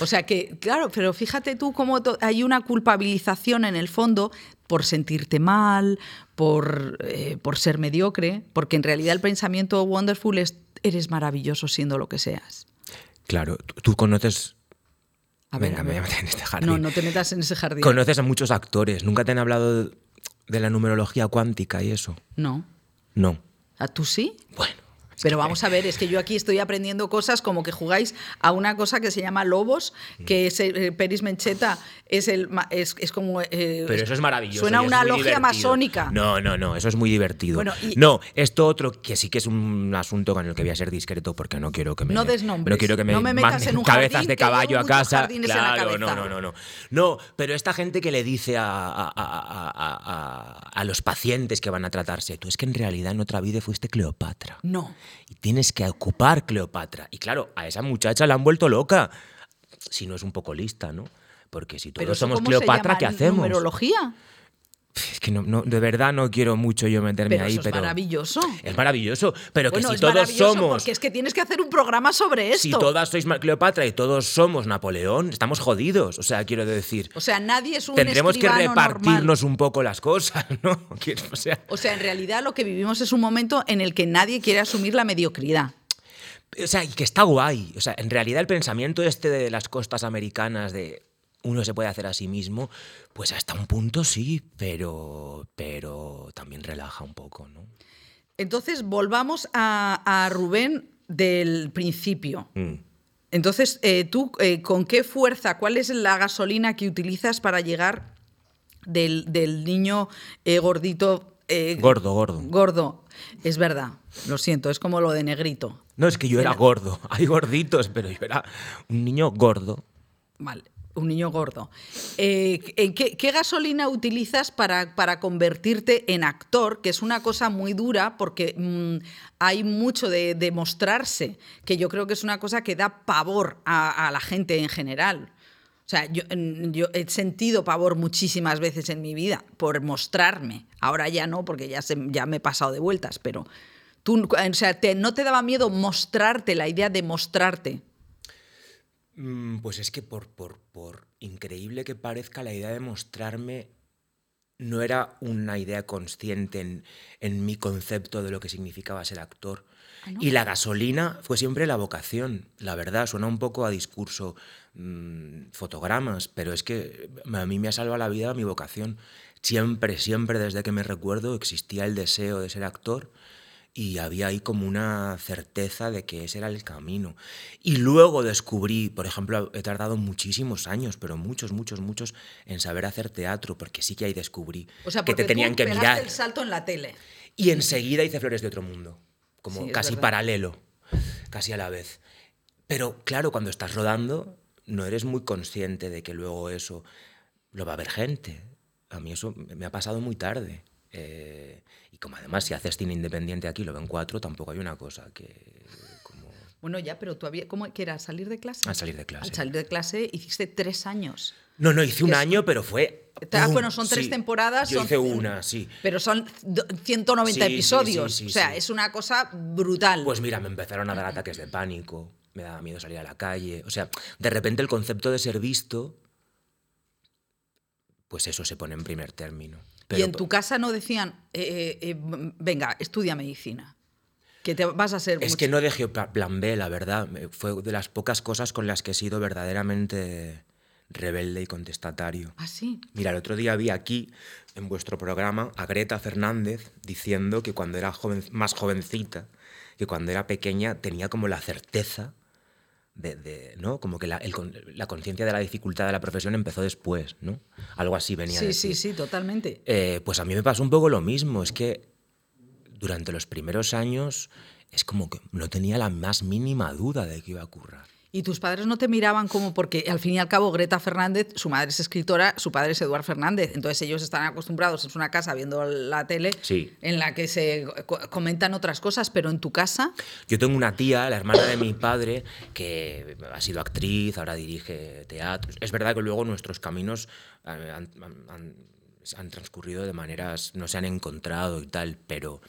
O sea que, claro, pero fíjate tú cómo hay una culpabilización en el fondo por sentirte mal, por, eh, por ser mediocre, porque en realidad el pensamiento wonderful es eres maravilloso siendo lo que seas. Claro, tú conoces a ver, Venga, me voy a meter en este jardín. No, no te metas en ese jardín. Conoces a muchos actores. ¿Nunca te han hablado de la numerología cuántica y eso? No. No. ¿A tú sí? Bueno. Pero vamos a ver, es que yo aquí estoy aprendiendo cosas como que jugáis a una cosa que se llama Lobos, que es eh, Peris Mencheta es el es, es como eh, Pero eso es maravilloso. Suena una logia masónica. No, no, no, eso es muy divertido. No, esto otro que sí que es un asunto con el que voy a ser discreto porque no quiero que me No desnombres. No quiero que me, no me metas en un cabezas de caballo a casa. Claro, no, no, no, no. No, pero esta gente que le dice a, a, a, a los pacientes que van a tratarse, tú es que en realidad en otra vida fuiste Cleopatra. No tienes que ocupar Cleopatra. Y claro, a esa muchacha la han vuelto loca. Si no es un poco lista, ¿no? Porque si todos somos Cleopatra, ¿qué hacemos? ¿Numerología? Es que no, de verdad no quiero mucho yo meterme ahí, pero. Es maravilloso. Es maravilloso, pero que si todos somos. Porque es que tienes que hacer un programa sobre esto. Si todas sois Cleopatra y todos somos Napoleón, estamos jodidos. O sea, quiero decir. O sea, nadie es un Tendremos que repartirnos un poco las cosas, ¿no? O sea, o sea, en realidad lo que vivimos es un momento en el que nadie quiere asumir la mediocridad. O sea, y que está guay. O sea, en realidad el pensamiento este de las costas americanas de uno se puede hacer a sí mismo, pues hasta un punto sí, pero, pero también relaja un poco, ¿no? Entonces, volvamos a, Rubén del principio. Mm. Entonces, eh, tú, eh, ¿con qué fuerza, cuál es la gasolina que utilizas para llegar del, niño eh, gordito? gordo, gordo. Gordo, es verdad, lo siento, es como lo de negrito. No, es que yo era gordo, hay gorditos, pero yo era un niño gordo. Vale un niño gordo. Eh, ¿qué, gasolina utilizas para, para, convertirte en actor? Que es una cosa muy dura porque mm, hay mucho de, demostrarse, mostrarse, que yo creo que es una cosa que da pavor a, la gente en general. O sea, yo, he sentido pavor muchísimas veces en mi vida por mostrarme. Ahora ya no, porque ya, se, ya me he pasado de vueltas, pero tú, o sea, ¿no te daba miedo mostrarte, la idea de mostrarte? Mm, pues es que por, por, por, increíble que parezca, la idea de mostrarme no era una idea consciente en, en mi concepto de lo que significaba ser actor. Ah, y la gasolina fue siempre la vocación, la verdad, suena un poco a discurso mm, fotogramas, pero es que a mí me ha salvado la vida mi vocación. Siempre, siempre desde que me recuerdo existía el deseo de ser actor y había ahí como una certeza de que ese era el camino. Y luego descubrí, por ejemplo, he tardado muchísimos años, pero muchos, muchos, muchos en saber hacer teatro, porque sí que ahí descubrí que te tenían que mirar. el salto en la tele. Y enseguida hice Flores de otro mundo, como casi paralelo, casi a la vez. Pero claro, cuando estás rodando, no eres muy consciente de que luego eso lo va a ver gente. A mí eso me ha pasado muy tarde. Eh, como además si haces cine independiente aquí lo ven cuatro, tampoco hay una cosa que... Bueno, ya, pero todavía, ¿cómo que era? ¿Salir de clase? A salir de clase. Al salir de clase hiciste tres años. No, no, hice un año, pero fue... bueno, son tres temporadas. Yo hice una, sí. Pero son 190 episodios. o sea, es una cosa brutal. Pues mira, me empezaron a dar ataques de pánico, me daba miedo salir a la calle. O sea, de repente el concepto de ser visto, pues eso se pone en primer término y en tu casa no decían, eh, eh, eh, venga, estudia medicina. Que te vas a ser. Es que no dejé plan B, la verdad. Fue de las pocas cosas con las que he sido verdaderamente rebelde y contestatario. ¿Ah, sí? Mira, el otro día vi aquí, en vuestro programa, a Greta Fernández diciendo que cuando era más jovencita, que cuando era pequeña tenía como la certeza de, ¿no? Como que la, la conciencia de la dificultad de la profesión empezó después, ¿no? Algo así venía. Sí, sí, sí, totalmente. Eh, pues a mí me pasó un poco lo mismo, es que durante los primeros años es como que no tenía la más mínima duda de que iba a ocurrir. Y tus padres no te miraban como porque al fin y al cabo Greta Fernández, su madre es escritora, su padre es Eduard Fernández, entonces ellos están acostumbrados en una casa viendo la tele en la que se comentan otras cosas, pero en tu casa... Yo tengo una tía, la hermana de mi padre, que ha sido actriz, ahora dirige teatro. Es verdad que luego nuestros caminos eh, han, han transcurrido de maneras, no se han encontrado y tal, pero...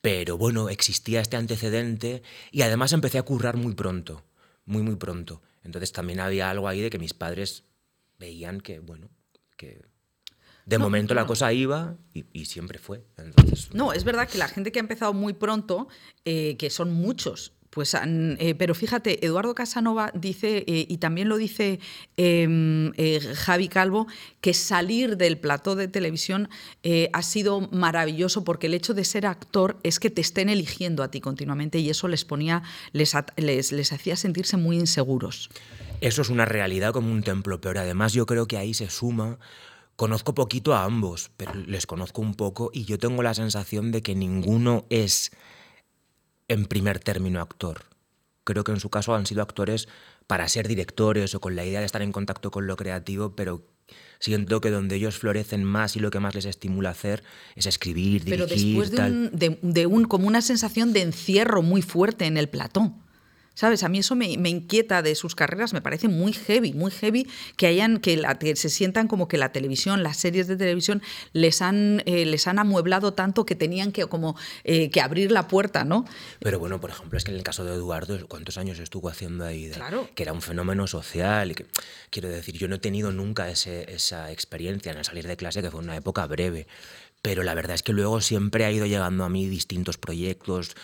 Pero bueno, existía este antecedente y además empecé a currar muy pronto muy, muy pronto. Entonces también había algo ahí de que mis padres veían que, bueno, que de momento la cosa iba y, siempre fue. no, es verdad que la gente que ha empezado muy pronto, eh, que son muchos, pues eh, pero fíjate, Eduardo Casanova dice, eh, y también lo dice em, eh, Javi Calvo, que salir del plató de televisión ha sido maravilloso porque el hecho de ser actor es que te estén eligiendo a ti continuamente y eso les ponía, les, les, les hacía sentirse muy inseguros. Eso es una realidad como un templo, pero además yo creo que ahí se suma Conozco poquito a ambos, pero les conozco un poco y yo tengo la sensación de que ninguno es en primer término actor. Creo que en su caso han sido actores para ser directores o con la idea de estar en contacto con lo creativo, pero siento que donde ellos florecen más y lo que más les estimula hacer es escribir, dirigir. Pero después de, un, como una sensación de encierro muy fuerte en el platón. ¿Sabes? A mí eso me, inquieta de sus carreras, me parece muy heavy, muy heavy que hayan, que, se sientan como que la televisión, las series de televisión les han, eh, les han amueblado tanto que tenían que como eh, que abrir la puerta, ¿no? Pero bueno, por ejemplo, es que en el caso de Eduardo, ¿cuántos años estuvo haciendo ahí? claro. Que era un fenómeno social. Y que, quiero decir, yo no he tenido nunca esa experiencia en el salir de clase, que fue una época breve pero la verdad es que luego siempre ha ido llegando a mí distintos proyectos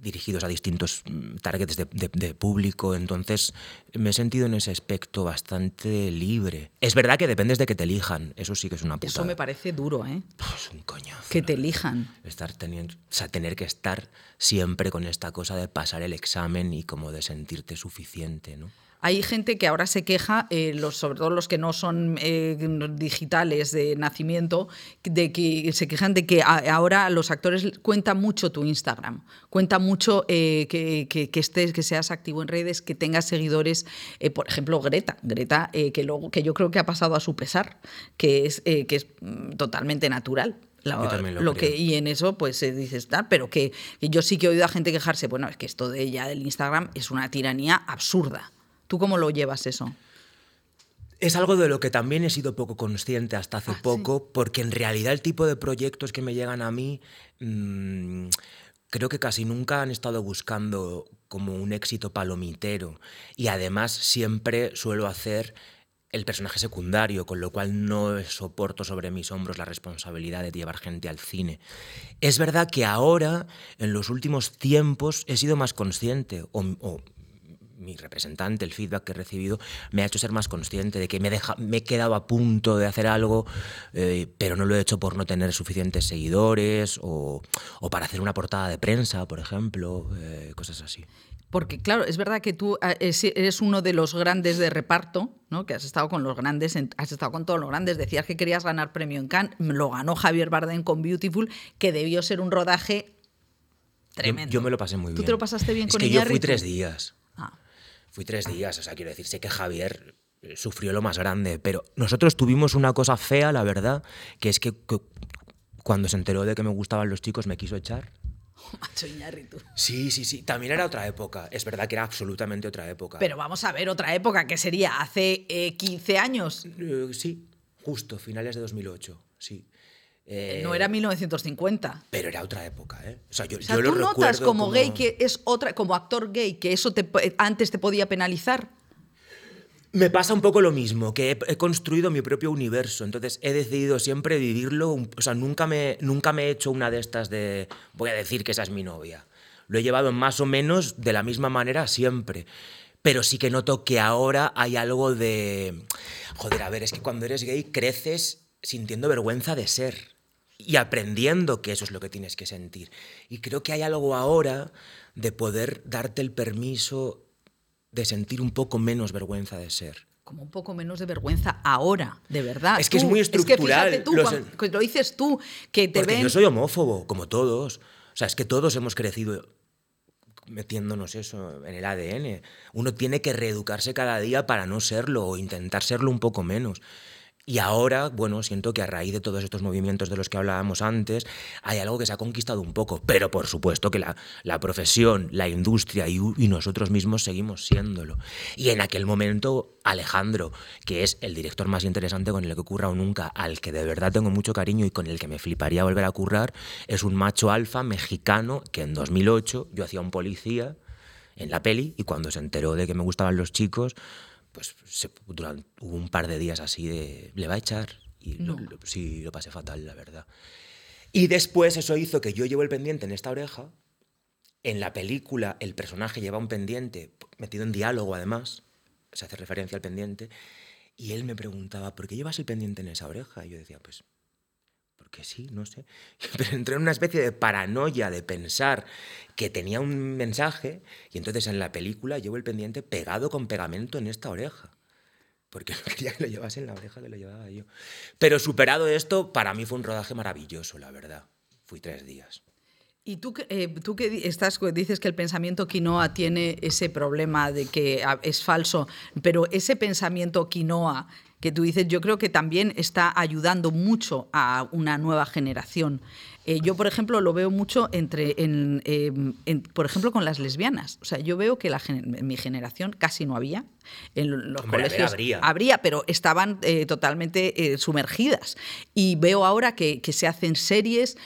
dirigidos a distintos mm, targets de, público, entonces me he sentido en ese aspecto bastante libre. Es verdad que dependes de que te elijan, eso sí que es una putada. Eso me parece duro, ¿eh? Pues un coño. Que te elijan. Estar teniendo, o sea, tener que estar siempre con esta cosa de pasar el examen y como de sentirte suficiente, ¿no? Hay gente que ahora se queja, eh, los, sobre todo los que no son eh, digitales de nacimiento, de que se quejan de que ahora los actores cuenta mucho tu Instagram, cuenta mucho eh, que, estés, que seas activo en redes, que tengas seguidores. por ejemplo, Greta, Greta que, luego, que yo creo que ha pasado a su pesar, que es, que es mm, totalmente natural. lo, que y en eso pues se dice está pero que, yo sí que he oído a gente quejarse bueno es que esto de ella del Instagram es una tiranía absurda ¿Tú cómo lo llevas eso? Es algo de lo que también he sido poco consciente hasta hace ah, poco, porque en realidad el tipo de proyectos que me llegan a mí mm, creo que casi nunca han estado buscando como un éxito palomitero y además siempre suelo hacer el personaje secundario, con lo cual no soporto sobre mis hombros la responsabilidad de llevar gente al cine. Es verdad que ahora, en los últimos tiempos, he sido más consciente, o, o mi representante, el feedback que he recibido, me ha hecho ser más consciente de que me, deja, me he quedado a punto de hacer algo, eh, pero no lo he hecho por no tener suficientes seguidores o, para hacer una portada de prensa, por ejemplo, eh, cosas así. Porque, claro, es verdad que tú eh, eres uno de los grandes de reparto, ¿no? que has estado con los grandes, has estado con todos los grandes. Decías que querías ganar premio en Cannes, lo ganó Javier Bardem con Beautiful, que debió ser un rodaje tremendo. Yo, me lo pasé muy bien. ¿Tú te lo pasaste bien es con que yo fui tres días. Fui tres días, o sea, quiero decir, sé que Javier eh, sufrió lo más grande, pero nosotros tuvimos una cosa fea, la verdad, que es que, cuando se enteró de que me gustaban los chicos me quiso echar. Macho Sí, sí, sí. También era otra época. Es verdad que era absolutamente otra época. Pero vamos a ver otra época, que sería hace 15 eh, años. Eh, sí, justo, finales de 2008, sí. No era 1950. Pero era otra época, ¿eh? O sea, yo, tú notas como, gay que es otra, como actor gay, que eso te, antes te podía penalizar. Me pasa un poco lo mismo, que he, construido mi propio universo, entonces he decidido siempre vivirlo, o sea, nunca me, nunca me he hecho una de estas de, voy a decir que esa es mi novia. Lo he llevado más o menos de la misma manera siempre, pero sí que noto que ahora hay algo de, joder, a ver, es que cuando eres gay creces sintiendo vergüenza de ser y aprendiendo que eso es lo que tienes que sentir. Y creo que hay algo ahora de poder darte el permiso de sentir un poco menos vergüenza de ser. Como un poco menos de vergüenza ahora, de verdad. Es que es muy estructural. Es que tú, lo dices tú, que te Porque Yo soy homófobo, como todos. O sea, es que todos hemos crecido metiéndonos eso en el ADN. Uno tiene que reeducarse cada día para no serlo o intentar serlo un poco menos. Y ahora, bueno, siento que a raíz de todos estos movimientos de los que hablábamos antes, hay algo que se ha conquistado un poco, pero por supuesto que la, la profesión, la industria y, nosotros mismos seguimos siéndolo. Y en aquel momento, Alejandro, que es el director más interesante con el que he currado nunca, al que de verdad tengo mucho cariño y con el que me fliparía volver a currar, es un macho alfa mexicano que en 2008 yo hacía un policía en la peli y cuando se enteró de que me gustaban los chicos, pues se, durante, hubo un par de días así de, le va a echar. Y sí, lo pasé fatal, la verdad. Y después eso hizo que yo llevo el pendiente en esta oreja. En la película el personaje lleva un pendiente metido en diálogo además, se hace referencia al pendiente, y él me preguntaba, ¿por qué llevas el pendiente en esa oreja? Y yo decía, pues que sí, no sé. Pero entré en una especie de paranoia de pensar que tenía un mensaje y entonces en la película llevo el pendiente pegado con pegamento en esta oreja. Porque no quería que lo llevase en la oreja que lo llevaba yo. Pero superado esto, para mí fue un rodaje maravilloso, la verdad. Fui tres días. Y tú, eh, tú que estás, dices que el pensamiento quinoa tiene ese problema de que es falso, pero ese pensamiento quinoa que tú dices, yo creo que también está ayudando mucho a una nueva generación. Eh, yo, por ejemplo, lo veo mucho entre, em, en, por ejemplo, con las lesbianas. O sea, yo veo que la, en mi generación casi no había, en los colegios habría. pero estaban eh, totalmente eh, sumergidas. Y veo ahora que, se hacen series,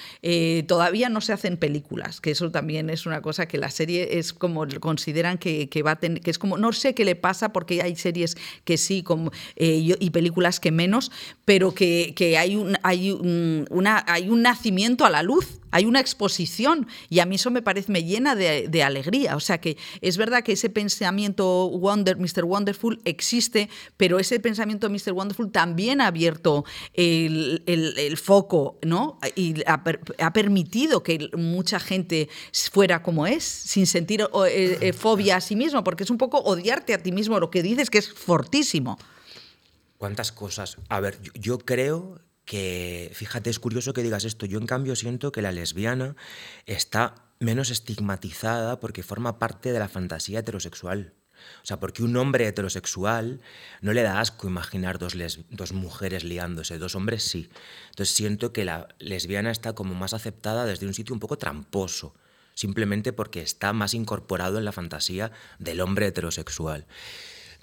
todavía no se hacen películas, que eso también es una cosa que la serie es como consideran que, va a tener, que es como, no sé qué le pasa porque hay series que sí, como, y y películas que menos, pero que, hay, un, hay, una, hay un nacimiento a la luz, hay una exposición y a mí eso me parece, me llena de, alegría. O sea que es verdad que ese pensamiento Wonder, Mr. Wonderful existe, pero ese pensamiento Mr. Wonderful también ha abierto el, foco, ¿no? Y ha, ha, permitido que mucha gente fuera como es, sin sentir eh, eh, fobia a sí mismo, porque es un poco odiarte a ti mismo, lo que dices que es fortísimo. ¿Cuántas cosas? A ver, yo creo que, fíjate, es curioso que digas esto, yo en cambio siento que la lesbiana está menos estigmatizada porque forma parte de la fantasía heterosexual. O sea, porque un hombre heterosexual no le da asco imaginar dos, dos mujeres liándose, dos hombres sí. Entonces siento que la lesbiana está como más aceptada desde un sitio un poco tramposo, simplemente porque está más incorporado en la fantasía del hombre heterosexual.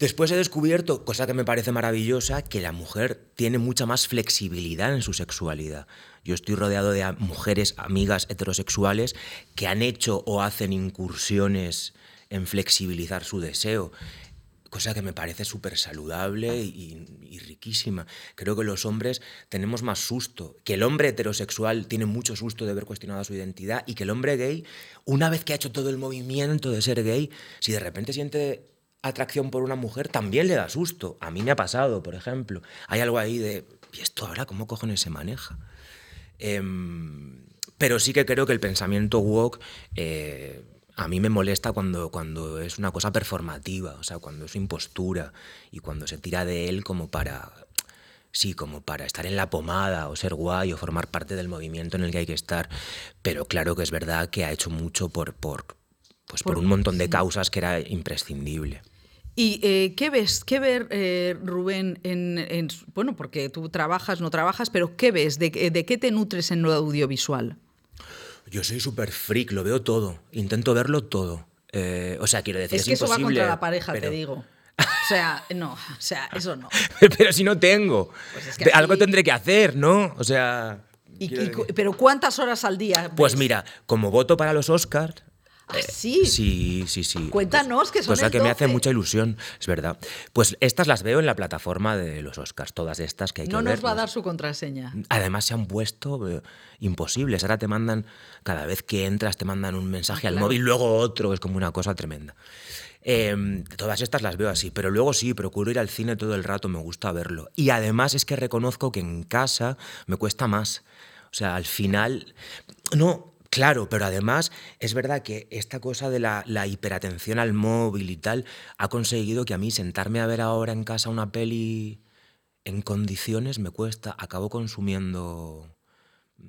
Después he descubierto, cosa que me parece maravillosa, que la mujer tiene mucha más flexibilidad en su sexualidad. Yo estoy rodeado de mujeres, amigas heterosexuales, que han hecho o hacen incursiones en flexibilizar su deseo cosa que me parece súper saludable y, riquísima. Creo que los hombres tenemos más susto, que el hombre heterosexual tiene mucho susto de haber cuestionado su identidad y que el hombre gay, una vez que ha hecho todo el movimiento de ser gay, si de repente siente atracción por una mujer, también le da susto. A mí me ha pasado, por ejemplo. Hay algo ahí de, ¿y esto ahora cómo cojones se maneja? Em, pero sí que creo que el pensamiento woke eh, a mí me molesta cuando, cuando es una cosa performativa, o sea, cuando es impostura y cuando se tira de él como para, sí, como para estar en la pomada o ser guay o formar parte del movimiento en el que hay que estar. Pero claro que es verdad que ha hecho mucho por, por, pues por, un montón de causas que era imprescindible. ¿Y eh, qué ves, qué ver, eh, Rubén, en, bueno, porque tú trabajas, no trabajas, pero qué ves, de, de qué te nutres en lo audiovisual? Yo soy súper freak, lo veo todo, intento verlo todo. Eh, o sea, quiero decir, es, que eso va contra la pareja, te digo. O sea, no, o sea, eso no. pero si no tengo, pues algo tendré que hacer, ¿no? O sea... ¿Pero cuántas horas al día? Pues mira, como voto para los Oscars, ¿Ah, sí? Sí, sí, sí. Cuéntanos que son Cosa que me hace mucha ilusión, es verdad. Pues estas las veo en la plataforma de los Oscars, todas estas que hay que ver. No nos va a dar su contraseña. Además se han puesto eh, imposibles. Ahora te mandan, cada vez que entras, te mandan un mensaje ah, al móvil, luego otro, es como una cosa tremenda. Em, todas estas las veo así, pero luego sí, procuro ir al cine todo el rato, me gusta verlo. Y además es que reconozco que en casa me cuesta más. O sea, al final, no, Claro, pero además es verdad que esta cosa de la, hiperatención al móvil y tal ha conseguido que a mí sentarme a ver ahora en casa una peli en condiciones me cuesta. Acabo consumiendo mm,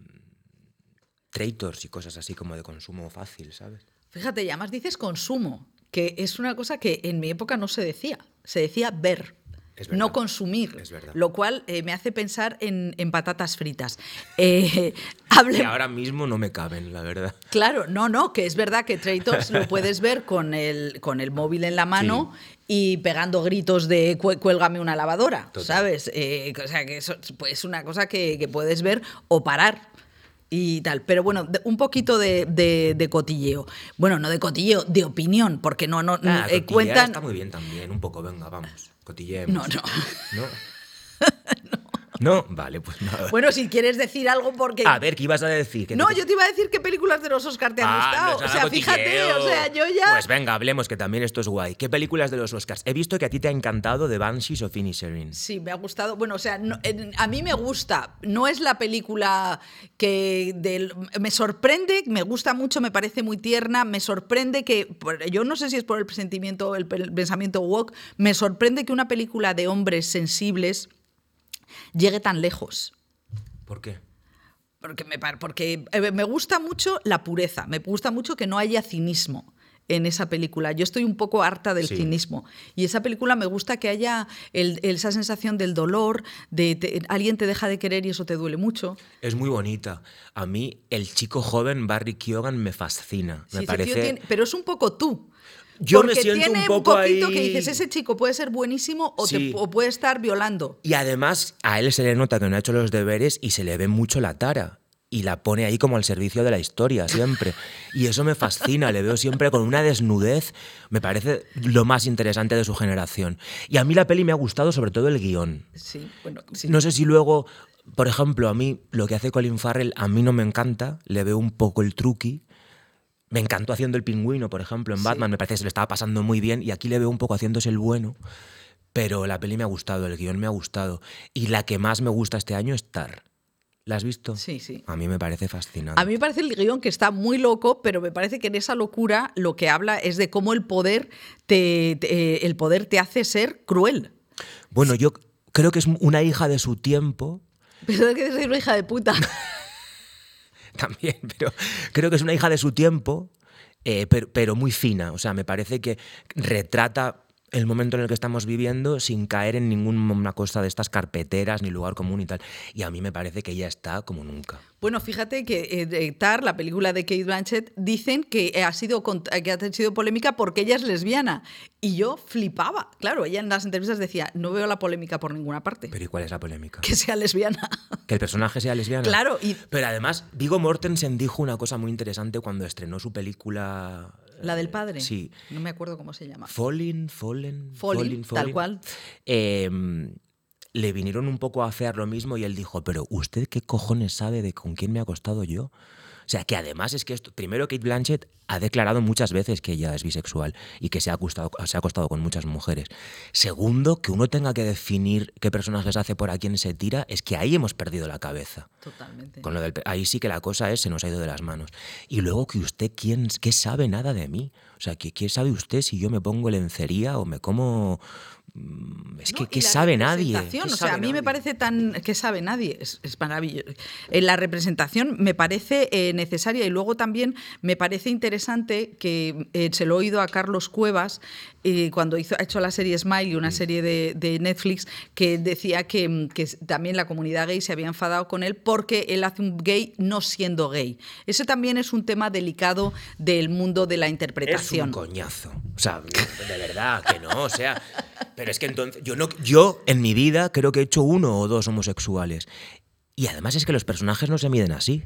traitors y cosas así como de consumo fácil, ¿sabes? Fíjate, y además dices consumo, que es una cosa que en mi época no se decía, se decía ver no consumir, lo cual eh, me hace pensar en, patatas fritas. Eh, Que ahora mismo no me caben, la verdad. Claro, no, no, que es verdad que Traitors lo puedes ver con el, con el móvil en la mano y pegando gritos de cuélgame una lavadora, ¿sabes? Eh, o sea, que eso pues, es una cosa que, puedes ver o parar y tal. Pero bueno, un poquito de, cotilleo. Bueno, no de cotilleo, de opinión, porque no, no ah, eh, cuentan. Está muy bien también, un poco, venga, vamos. Cotilleemos. No, no. ¿No? No, vale, pues nada. Bueno, si quieres decir algo porque... A ver, ¿qué ibas a decir? No, yo te iba a decir qué películas de los Oscars te han ah, gustado. o sea, fíjate, o sea, yo ya... Pues venga, hablemos, que también esto es guay. ¿Qué películas de los Oscars? He visto que a ti te ha encantado The Banshees of Inisherin. Sí, me ha gustado. Bueno, o sea, a mí me gusta. No es la película que... me sorprende, me gusta mucho, me parece muy tierna, me sorprende que... Yo no sé si es por el presentimiento, el pensamiento woke, me sorprende que una película de hombres sensibles llegue tan lejos. ¿Por qué? Porque me, porque eh, me gusta mucho la pureza, me gusta mucho que no haya cinismo en esa película. Yo estoy un poco harta del cinismo. Y esa película me gusta que haya esa sensación del dolor, de alguien te deja de querer y eso te duele mucho. Es muy bonita. A mí el chico joven Barry Keoghan me fascina. Me parece... pero es un poco tú. Yo me siento un poco poquito que dices, ese chico puede ser buenísimo o, puede estar violando. Y además a él se le nota que no ha hecho los deberes y se le ve mucho la tara. Y la pone ahí como al servicio de la historia, siempre. Y eso me fascina, le veo siempre con una desnudez, me parece lo más interesante de su generación. Y a mí la peli me ha gustado sobre todo el guion. Sí, bueno, No sé si luego, por ejemplo, a mí lo que hace Colin Farrell a mí no me encanta, le veo un poco el truqui. Me encantó haciendo el pingüino, por ejemplo, en Batman, me parece que se le estaba pasando muy bien y aquí le veo un poco haciéndose el bueno. Pero la peli me ha gustado, el guion me ha gustado. Y la que más me gusta este año es Tar. ¿La has visto? Sí, sí. A mí me parece fascinante. A mí me parece el guion que está muy loco, pero me parece que en esa locura lo que habla es de cómo el poder te, el poder te hace ser cruel. Bueno, yo creo que es una hija de su tiempo. Pero que es una hija de puta. También, pero creo que es una hija de su tiempo, eh, pero, pero muy fina. O sea, me parece que retrata el momento en el que estamos viviendo sin caer en ninguna cosa de estas carpeteras ni lugar común y tal. Y a mí me parece que ella está como nunca. Bueno, fíjate que eh, Tar, la película de Kate Blanchett, dicen que ha, sido, que ha sido polémica porque ella es lesbiana. Y yo flipaba. Claro, ella en las entrevistas decía, no veo la polémica por ninguna parte. ¿Pero y cuál es la polémica? Que sea lesbiana. Que el personaje sea lesbiana. Claro. Y... Pero además, Vigo Mortensen dijo una cosa muy interesante cuando estrenó su película la del padre. Sí. No me acuerdo cómo se llama. Falling, Fallen. Falling, tal cual. Em, le vinieron un poco a hacer lo mismo y él dijo, pero ¿usted qué cojones sabe de con quién me ha acostado yo? O sea, que además es que esto, primero Kate Blanchett ha declarado muchas veces que ella es bisexual y que se ha, acostado, se ha acostado con muchas mujeres. Segundo, que uno tenga que definir qué personajes hace por a quién se tira, es que ahí hemos perdido la cabeza. Totalmente. Con lo del, ahí sí que la cosa es, se nos ha ido de las manos. Y luego que usted, ¿quién, ¿qué sabe nada de mí? O sea, ¿qué, ¿qué sabe usted si yo me pongo lencería o me como es que, ¿qué sabe nadie? o sea, a mí me parece tan. ¿Qué sabe nadie? Es, maravilloso. Eh, la representación me parece eh, necesaria y luego también me parece interesante que eh, se lo he oído a Carlos Cuevas cuando hizo, ha hecho la serie Smile, una mm. serie de, Netflix, que decía que, que, también la comunidad gay se había enfadado con él porque él hace un gay no siendo gay. Ese también es un tema delicado del mundo de la interpretación. Es un coñazo. O sea, de verdad que no. O sea. Pero es que entonces, yo, no, yo en mi vida creo que he hecho uno o dos homosexuales. Y además es que los personajes no se miden así.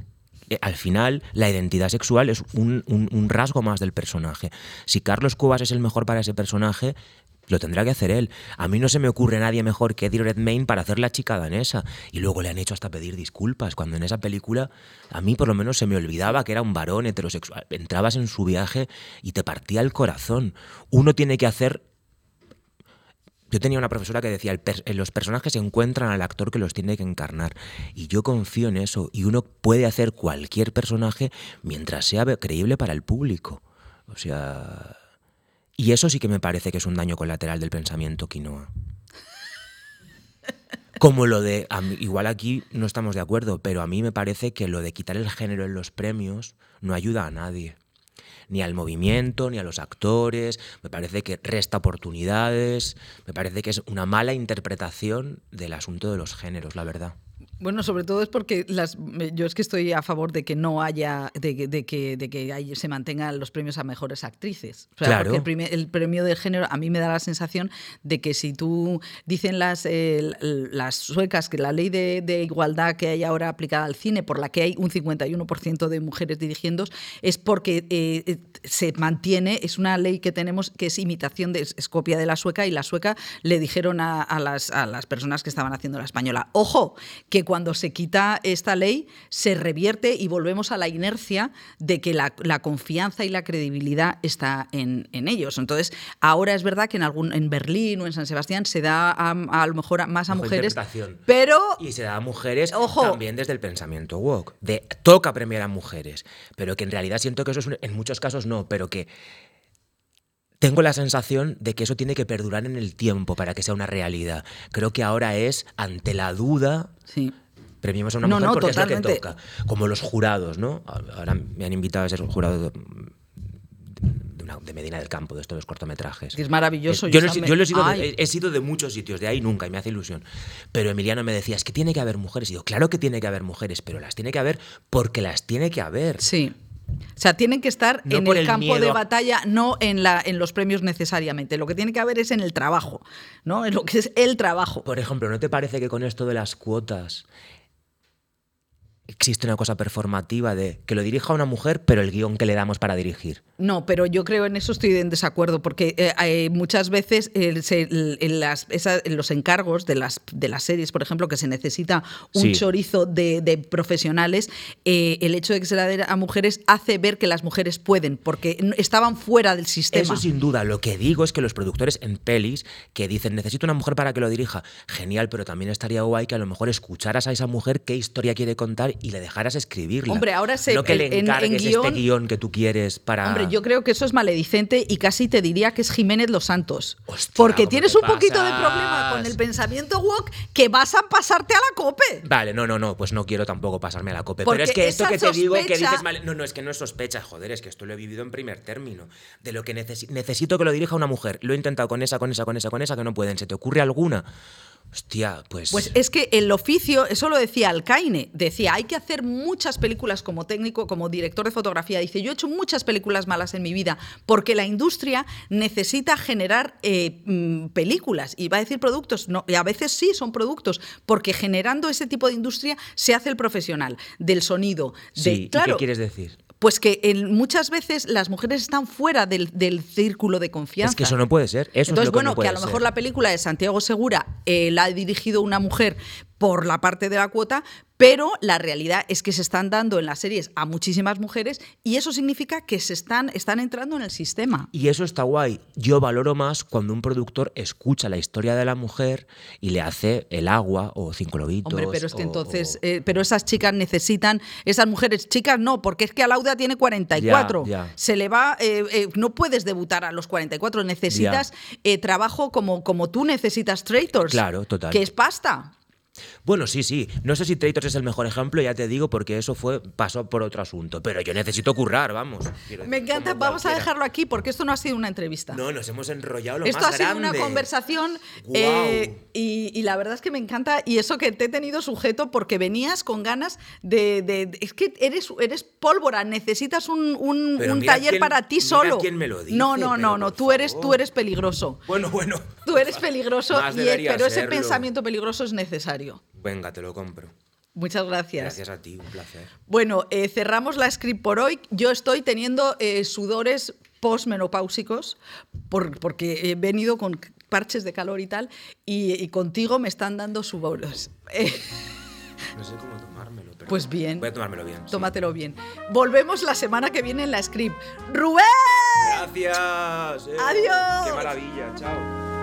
Eh, al final, la identidad sexual es un, rasgo más del personaje. Si Carlos Cuevas es el mejor para ese personaje, lo tendrá que hacer él. A mí no se me ocurre nadie mejor que Eddie Redmayne para hacer la chica danesa. Y luego le han hecho hasta pedir disculpas, cuando en esa película a mí por lo menos se me olvidaba que era un varón heterosexual. Entrabas en su viaje y te partía el corazón. Uno tiene que hacer yo tenía una profesora que decía, los personajes encuentran al actor que los tiene que encarnar. Y yo confío en eso. Y uno puede hacer cualquier personaje mientras sea creíble para el público. O sea... Y eso sí que me parece que es un daño colateral del pensamiento quinoa. Como lo de, igual aquí no estamos de acuerdo, pero a mí me parece que lo de quitar el género en los premios no ayuda a nadie ni al movimiento, ni a los actores, me parece que resta oportunidades, me parece que es una mala interpretación del asunto de los géneros, la verdad. Bueno, sobre todo es porque las, yo es que estoy a favor de que no haya, de, de que, de que se mantengan los premios a mejores actrices. claro. Porque el, premio de género a mí me da la sensación de que si tú dicen las, las suecas que la ley de, igualdad que hay ahora aplicada al cine, por la que hay un 51% de mujeres dirigiendo, es porque eh, eh, se mantiene, es una ley que tenemos que es imitación, de, es copia de la sueca y la sueca le dijeron a, a, las, a las personas que estaban haciendo la española, ojo, que cuando se quita esta ley se revierte y volvemos a la inercia de que la, confianza y la credibilidad está en, ellos. Entonces, ahora es verdad que en, algún, en Berlín o en San Sebastián se da a, lo mejor más a mujeres, pero... Y se da a mujeres también desde el pensamiento woke, de toca premiar a mujeres, pero que en realidad siento que eso es, en muchos casos no, pero que tengo la sensación de que eso tiene que perdurar en el tiempo para que sea una realidad. Creo que ahora es ante la duda. Sí. Premiemos a una mujer porque es lo que toca. Como los jurados, ¿no? Ahora me han invitado a ser un jurado de, Medina del Campo, de estos cortometrajes. es maravilloso. Eh, yo, he, sido de, muchos sitios, de ahí nunca, y me hace ilusión. Pero Emiliano me decía, es que tiene que haber mujeres. Y yo, claro que tiene que haber mujeres, pero las tiene que haber porque las tiene que haber. Sí. O sea, tienen que estar en el, campo de batalla, no en, la, en los premios necesariamente. Lo que tiene que haber es en el trabajo, ¿no? En lo que es el trabajo. Por ejemplo, ¿no te parece que con esto de las cuotas existe una cosa performativa de que lo dirija una mujer, pero el guion que le damos para dirigir. No, pero yo creo en eso estoy en desacuerdo, porque eh, muchas veces en, las, los encargos de las, de las series, por ejemplo, que se necesita un chorizo de, profesionales, eh, el hecho de que se la dé a mujeres hace ver que las mujeres pueden, porque estaban fuera del sistema. Eso sin duda. Lo que digo es que los productores en pelis que dicen necesito una mujer para que lo dirija, genial, pero también estaría guay que a lo mejor escucharas a esa mujer qué historia quiere contar y le dejaras escribirla. Hombre, ahora se, no que le encargues este guion que tú quieres para. Hombre, yo creo que eso es maledicente y casi te diría que es Jiménez Los Santos. porque tienes un poquito de problema con el pensamiento woke que vas a pasarte a la cope. Vale, no, no, no, pues no quiero tampoco pasarme a la cope. pero es que esto que te digo que dices mal. No, no, es que no es sospecha, joder, es que esto lo he vivido en primer término. De lo que necesito que lo dirija una mujer. Lo he intentado con esa, con esa, con esa, con esa, que no pueden. ¿Se te ocurre alguna? Hostia, pues. Pues es que el oficio, eso lo decía Alcaine, decía, hay que hacer muchas películas como técnico, como director de fotografía. Dice, yo he hecho muchas películas malas en mi vida porque la industria necesita generar eh, mm, películas. Y va a decir productos, no, y a veces sí son productos, porque generando ese tipo de industria se hace el profesional del sonido. Sí, ¿qué quieres decir? Pues que muchas veces las mujeres están fuera del, círculo de confianza. Es que eso no puede ser. Eso Entonces, es lo bueno, que, a lo mejor la película de Santiago Segura eh, la ha dirigido una mujer por la parte de la cuota, pero la realidad es que se están dando en las series a muchísimas mujeres y eso significa que se están, están entrando en el sistema. Y eso está guay. Yo valoro más cuando un productor escucha la historia de la mujer y le hace el agua o cinco lobitos. Hombre, pero es que entonces, eh, pero esas chicas necesitan, esas mujeres, chicas no, porque es que Alauda tiene 44. Se le va, eh, eh, no puedes debutar a los 44, necesitas trabajo como, como tú necesitas Traitors. Claro, total. Que es pasta. Bueno, sí, sí. No sé si Traitors es el mejor ejemplo, ya te digo, porque eso fue pasó por otro asunto. Pero yo necesito currar, vamos. Me encanta, vamos a dejarlo aquí porque esto no ha sido una entrevista. No, nos hemos enrollado lo esto más Esto ha sido una conversación eh, y, la verdad es que me encanta y eso que te he tenido sujeto porque venías con ganas de... es que eres, eres pólvora, necesitas un, un, taller para ti solo. Quién me lo dice, no, no, no, no, tú eres, tú eres peligroso. Bueno, bueno. Tú eres peligroso, y pero ese pensamiento peligroso es necesario. Venga, te lo compro. Muchas gracias. Gracias a ti, un placer. Bueno, eh, cerramos la script por hoy. Yo estoy teniendo eh, sudores postmenopáusicos por, porque he venido con parches de calor y tal, y, contigo me están dando sudores. no sé cómo tomármelo. Pero pues bien. Voy a tomármelo bien. Tómatelo bien. Volvemos la semana que viene en la script. ¡Rubén! Gracias. Adiós. Qué maravilla. Chao.